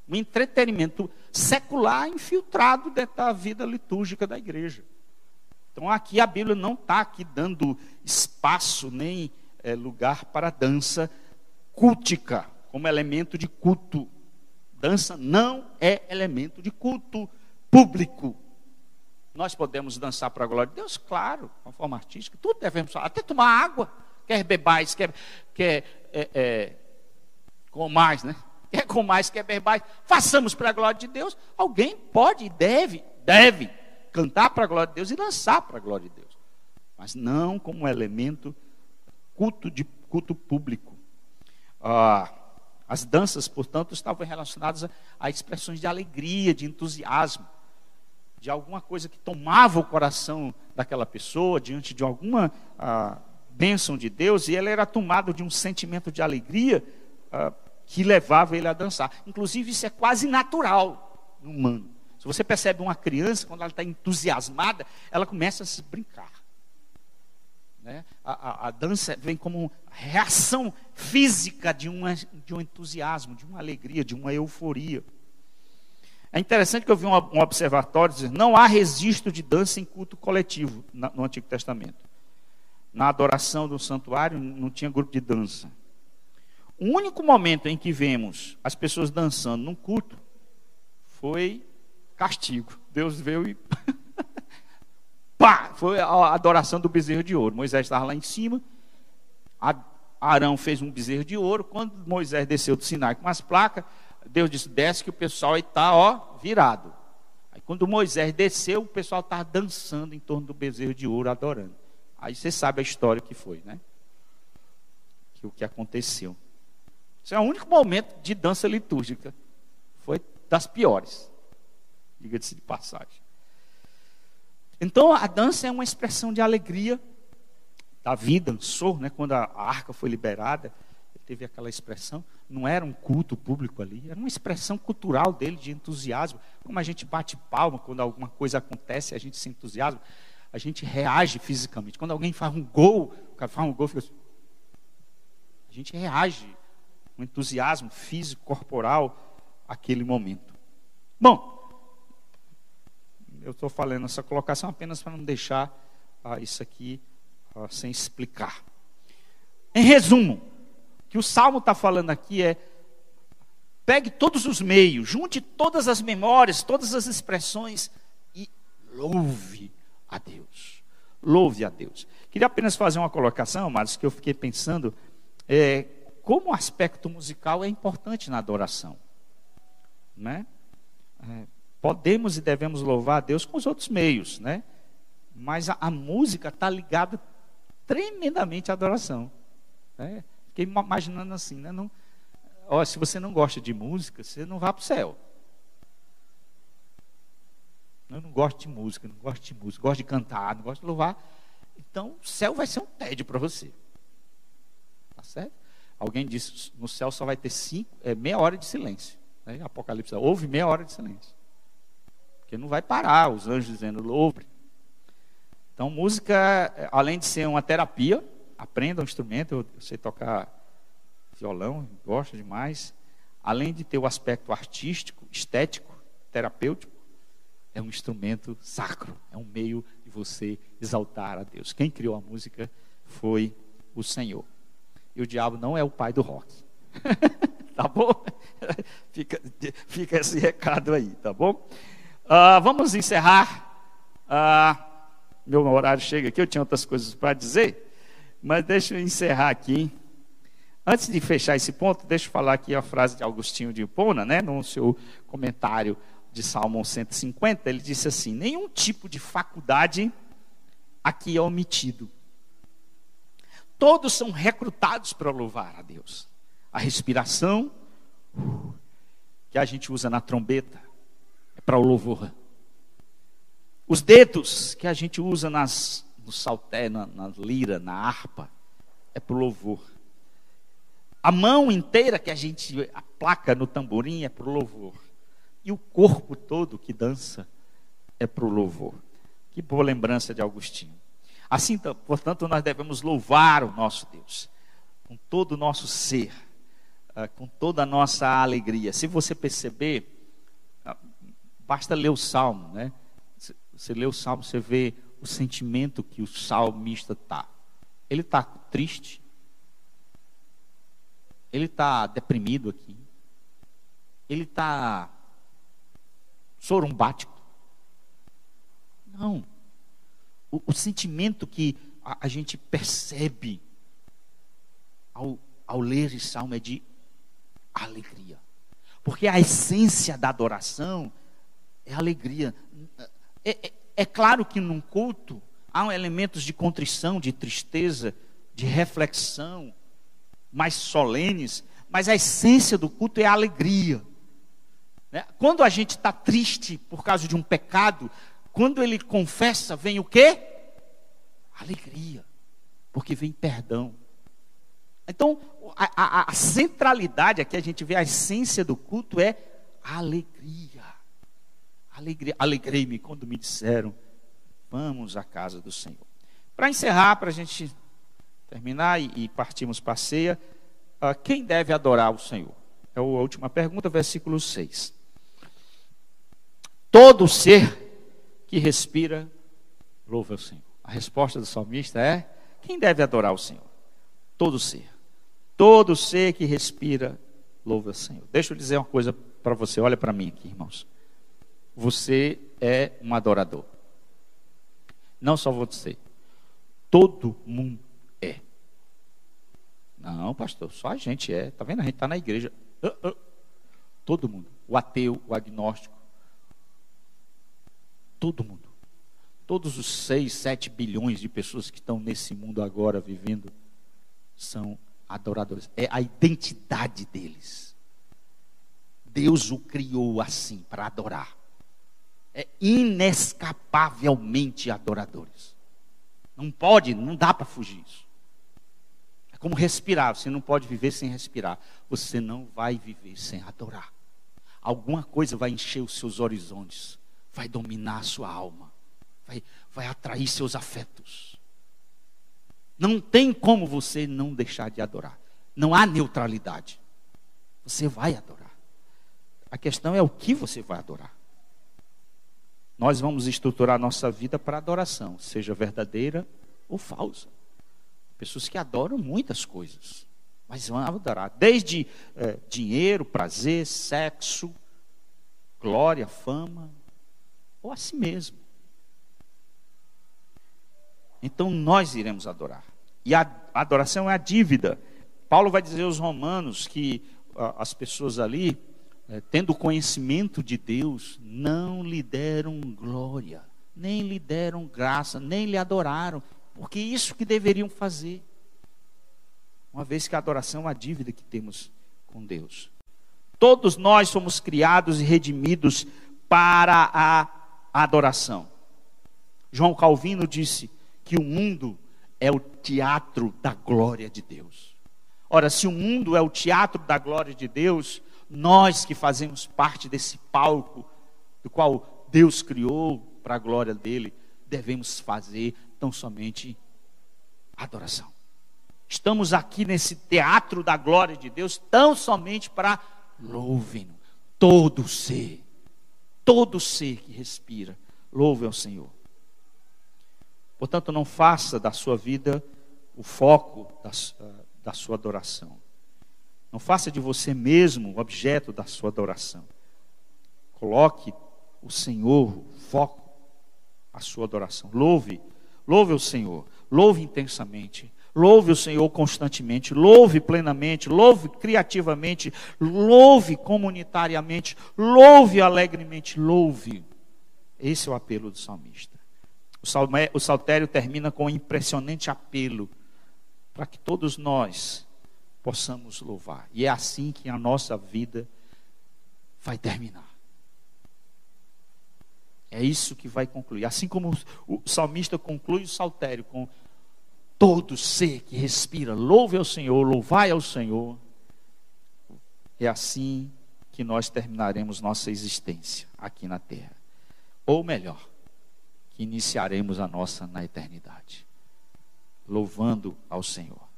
Um entretenimento secular infiltrado dentro da vida litúrgica da igreja. Então aqui a Bíblia não está aqui dando espaço nem é, lugar para dança cultica, como elemento de culto. Dança não é elemento de culto público. Nós podemos dançar para a glória de Deus, claro, com forma artística, tudo devemos, até tomar água quer bebais, quer, quer é, é, com mais, né? Quer com mais, quer bebais, façamos para a glória de Deus. Alguém pode e deve, deve cantar para a glória de Deus e dançar para a glória de Deus, mas não como elemento culto de culto público. Ah, as danças, portanto, estavam relacionadas a, a expressões de alegria, de entusiasmo, de alguma coisa que tomava o coração daquela pessoa diante de alguma ah, bênção de Deus e ele era tomado de um sentimento de alegria uh, que levava ele a dançar. Inclusive, isso é quase natural no humano. Se você percebe uma criança, quando ela está entusiasmada, ela começa a se brincar. Né? A, a, a, dança vem como reação física de, uma, de um entusiasmo, de uma alegria, de uma euforia. É interessante que eu vi um, um observatório dizendo não há registro de dança em culto coletivo no Antigo Testamento na adoração do santuário, não tinha grupo de dança. O único momento em que vemos as pessoas dançando num culto foi castigo. Deus veio e. Pá! Foi a adoração do bezerro de ouro. Moisés estava lá em cima. Arão fez um bezerro de ouro. Quando Moisés desceu do Sinai com as placas, Deus disse: desce que o pessoal está, ó, virado. Aí quando Moisés desceu, o pessoal estava dançando em torno do bezerro de ouro, adorando. Aí você sabe a história que foi, né? Que o que aconteceu. Esse é o único momento de dança litúrgica. Foi das piores. Diga-se de passagem. Então a dança é uma expressão de alegria. Davi dançou, né? Quando a arca foi liberada, ele teve aquela expressão. Não era um culto público ali, era uma expressão cultural dele de entusiasmo. Como a gente bate palma quando alguma coisa acontece, a gente se entusiasma, a gente reage fisicamente. Quando alguém faz um gol, o cara faz um gol, fica assim. A gente reage com entusiasmo físico, corporal, aquele momento. Bom, eu estou falando essa colocação apenas para não deixar ah, isso aqui ah, sem explicar. Em resumo, o que o Salmo está falando aqui é: pegue todos os meios, junte todas as memórias, todas as expressões e louve a Deus. Louve a Deus. Queria apenas fazer uma colocação, mas que eu fiquei pensando, é, como o aspecto musical é importante na adoração. Né? É, podemos e devemos louvar a Deus com os outros meios, né? Mas a, a música está ligada tremendamente à adoração. Né? Fiquei imaginando assim, né? Não, ó, se você não gosta de música, você não vá para o céu. Eu não gosto de música, não gosto de música, gosto de cantar, não gosto de louvar. Então, o céu vai ser um tédio para você. Tá certo? Alguém disse, no céu só vai ter cinco, é, meia hora de silêncio. Né? Apocalipse, houve meia hora de silêncio. Porque não vai parar os anjos dizendo louve. Então, música, além de ser uma terapia, aprenda um instrumento, eu, eu sei tocar violão, gosto demais. Além de ter o aspecto artístico, estético, terapêutico, é um instrumento sacro, é um meio de você exaltar a Deus. Quem criou a música foi o Senhor. E o diabo não é o pai do rock. tá bom? fica, fica esse recado aí, tá bom? Uh, vamos encerrar. Uh, meu horário chega aqui, eu tinha outras coisas para dizer, mas deixa eu encerrar aqui. Antes de fechar esse ponto, deixa eu falar aqui a frase de Augustinho de Hipona, né, no seu comentário de Salmo 150, ele disse assim: nenhum tipo de faculdade aqui é omitido. Todos são recrutados para louvar a Deus. A respiração que a gente usa na trombeta, é para o louvor. Os dedos que a gente usa nas, no salté, na, na lira, na harpa, é para o louvor. A mão inteira que a gente aplaca no tamborim é para o louvor. E o corpo todo que dança é para o louvor. Que boa lembrança de Agostinho. Assim, portanto, nós devemos louvar o nosso Deus com todo o nosso ser, ah, com toda a nossa alegria. Se você perceber, Basta ler o salmo, né? Você lê o salmo, você vê o sentimento que o salmista está. Ele está triste. Ele está deprimido aqui. Ele está sorumbático. Não. O, o sentimento que a, a, gente percebe ao, ao ler esse salmo é de alegria. Porque a essência da adoração é alegria. É, é, é claro que num culto há elementos de contrição, de tristeza, de reflexão, mais solenes, mas a essência do culto é a alegria. Né? Quando a gente está triste por causa de um pecado, quando ele confessa, vem o quê? Alegria, porque vem perdão. Então, a, a, a centralidade aqui, a gente vê a essência do culto é a alegria. Alegrei-me quando me disseram: Vamos à casa do Senhor. Para encerrar, para a gente terminar e, e partirmos para a ceia, uh, quem deve adorar o Senhor? É a última pergunta, versículo 6. Todo ser que respira, louva o Senhor. A resposta do salmista é: quem deve adorar o Senhor? Todo ser. Todo ser que respira, louva o Senhor. Deixa eu dizer uma coisa para você, olha para mim aqui, irmãos você é um adorador. Não só você. Todo mundo é. Não, pastor, só a gente é. Está vendo? A gente está na igreja. Uh, uh. Todo mundo. O ateu, o agnóstico, Todo mundo. Todos os 6, 7 bilhões de pessoas que estão nesse mundo agora vivendo são adoradores. É a identidade deles. Deus o criou assim, para adorar. É inescapavelmente adoradores. Não pode, não dá para fugir disso. É como respirar, você não pode viver sem respirar. Você não vai viver sem adorar. Alguma coisa vai encher os seus horizontes, vai dominar a sua alma, vai, vai atrair seus afetos. Não tem como você não deixar de adorar. Não há neutralidade. Você vai adorar. A questão é o que você vai adorar. Nós vamos estruturar nossa vida para adoração, seja verdadeira ou falsa. Pessoas que adoram muitas coisas, mas vão adorar desde é, dinheiro, prazer, sexo, glória, fama, ou a si mesmo. Então nós iremos adorar. E a adoração é a dívida. Paulo vai dizer aos romanos que as pessoas ali é, tendo conhecimento de Deus, não lhe deram glória, nem lhe deram graça, nem lhe adoraram, porque isso que deveriam fazer. Uma vez que a adoração é uma dívida que temos com Deus. Todos nós somos criados e redimidos para a adoração. João Calvino disse que o mundo é o teatro da glória de Deus. Ora, se o mundo é o teatro da glória de Deus, nós que fazemos parte desse palco, do qual Deus criou para a glória dele, devemos fazer tão somente adoração. Estamos aqui nesse teatro da glória de Deus, tão somente para louvem todo ser, todo ser que respira, louve ao Senhor. Portanto, não faça da sua vida o foco da, da sua adoração. Não faça de você mesmo o objeto da sua adoração. Coloque o Senhor, o foco, a sua adoração. Louve, louve o Senhor, louve intensamente, louve o Senhor constantemente, louve plenamente, louve criativamente, louve comunitariamente, louve alegremente, louve. Esse é o apelo do salmista. O saltério termina com um impressionante apelo para que todos nós possamos louvar. E é assim que a nossa vida vai terminar. É isso que vai concluir. Assim como o salmista conclui o saltério com todo ser que respira, louve ao Senhor, louvai ao Senhor. É assim que nós terminaremos nossa existência aqui na terra. Ou melhor, que iniciaremos a nossa na eternidade, louvando ao Senhor.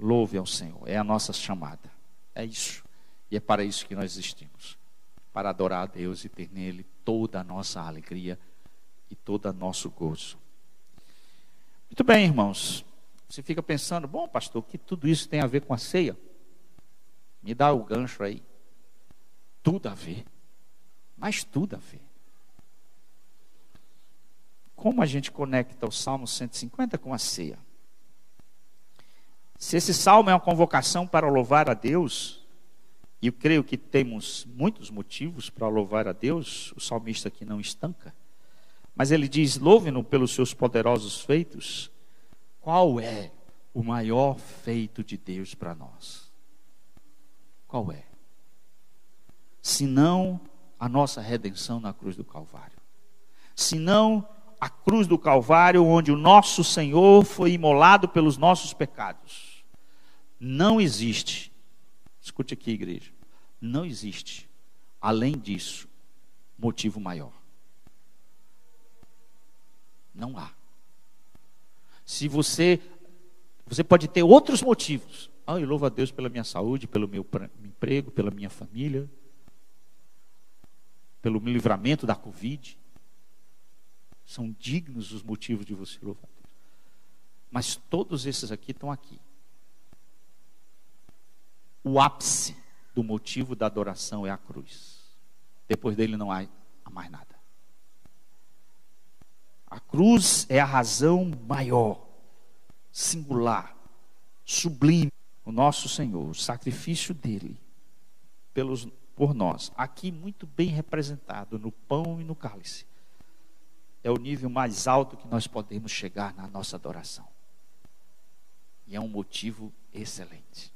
Louve ao Senhor, é a nossa chamada. É isso. E é para isso que nós existimos para adorar a Deus e ter nele toda a nossa alegria e todo o nosso gozo. Muito bem, irmãos. Você fica pensando, bom, pastor, que tudo isso tem a ver com a ceia? Me dá o gancho aí. Tudo a ver. Mas tudo a ver. Como a gente conecta o Salmo 150 com a ceia? Se esse salmo é uma convocação para louvar a Deus, e eu creio que temos muitos motivos para louvar a Deus, o salmista aqui não estanca, mas ele diz: louve-no pelos seus poderosos feitos. Qual é o maior feito de Deus para nós? Qual é? Senão a nossa redenção na cruz do Calvário. Senão a cruz do Calvário, onde o nosso Senhor foi imolado pelos nossos pecados não existe, escute aqui, igreja, não existe, além disso, motivo maior. Não há. Se você, você pode ter outros motivos. Ah, eu louvo a Deus pela minha saúde, pelo meu emprego, pela minha família, pelo meu livramento da Covid. São dignos os motivos de você louvar a Deus. Mas todos esses aqui estão aqui o ápice do motivo da adoração é a cruz. Depois dele não há mais nada. A cruz é a razão maior, singular, sublime. O nosso Senhor, o sacrifício dele pelos, por nós, aqui muito bem representado no pão e no cálice. é o nível mais alto que nós podemos chegar na nossa adoração. E é um motivo excelente.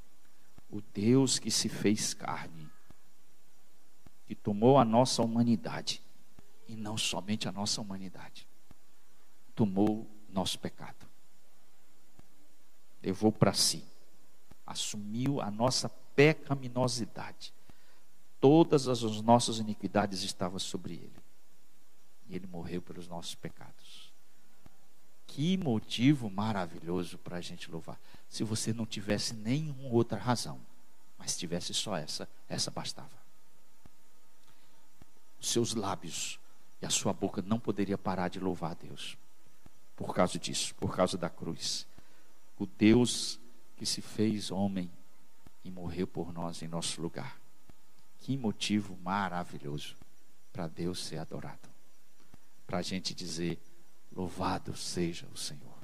O Deus que se fez carne, que tomou a nossa humanidade, e não somente a nossa humanidade, tomou nosso pecado, levou para si, assumiu a nossa pecaminosidade, todas as nossas iniquidades estavam sobre ele, e ele morreu pelos nossos pecados. Que motivo maravilhoso para a gente louvar. Se você não tivesse nenhuma outra razão, mas tivesse só essa, essa bastava. Os seus lábios e a sua boca não poderia parar de louvar a Deus. Por causa disso, por causa da cruz. O Deus que se fez homem e morreu por nós em nosso lugar. Que motivo maravilhoso para Deus ser adorado. Para a gente dizer: Louvado seja o Senhor.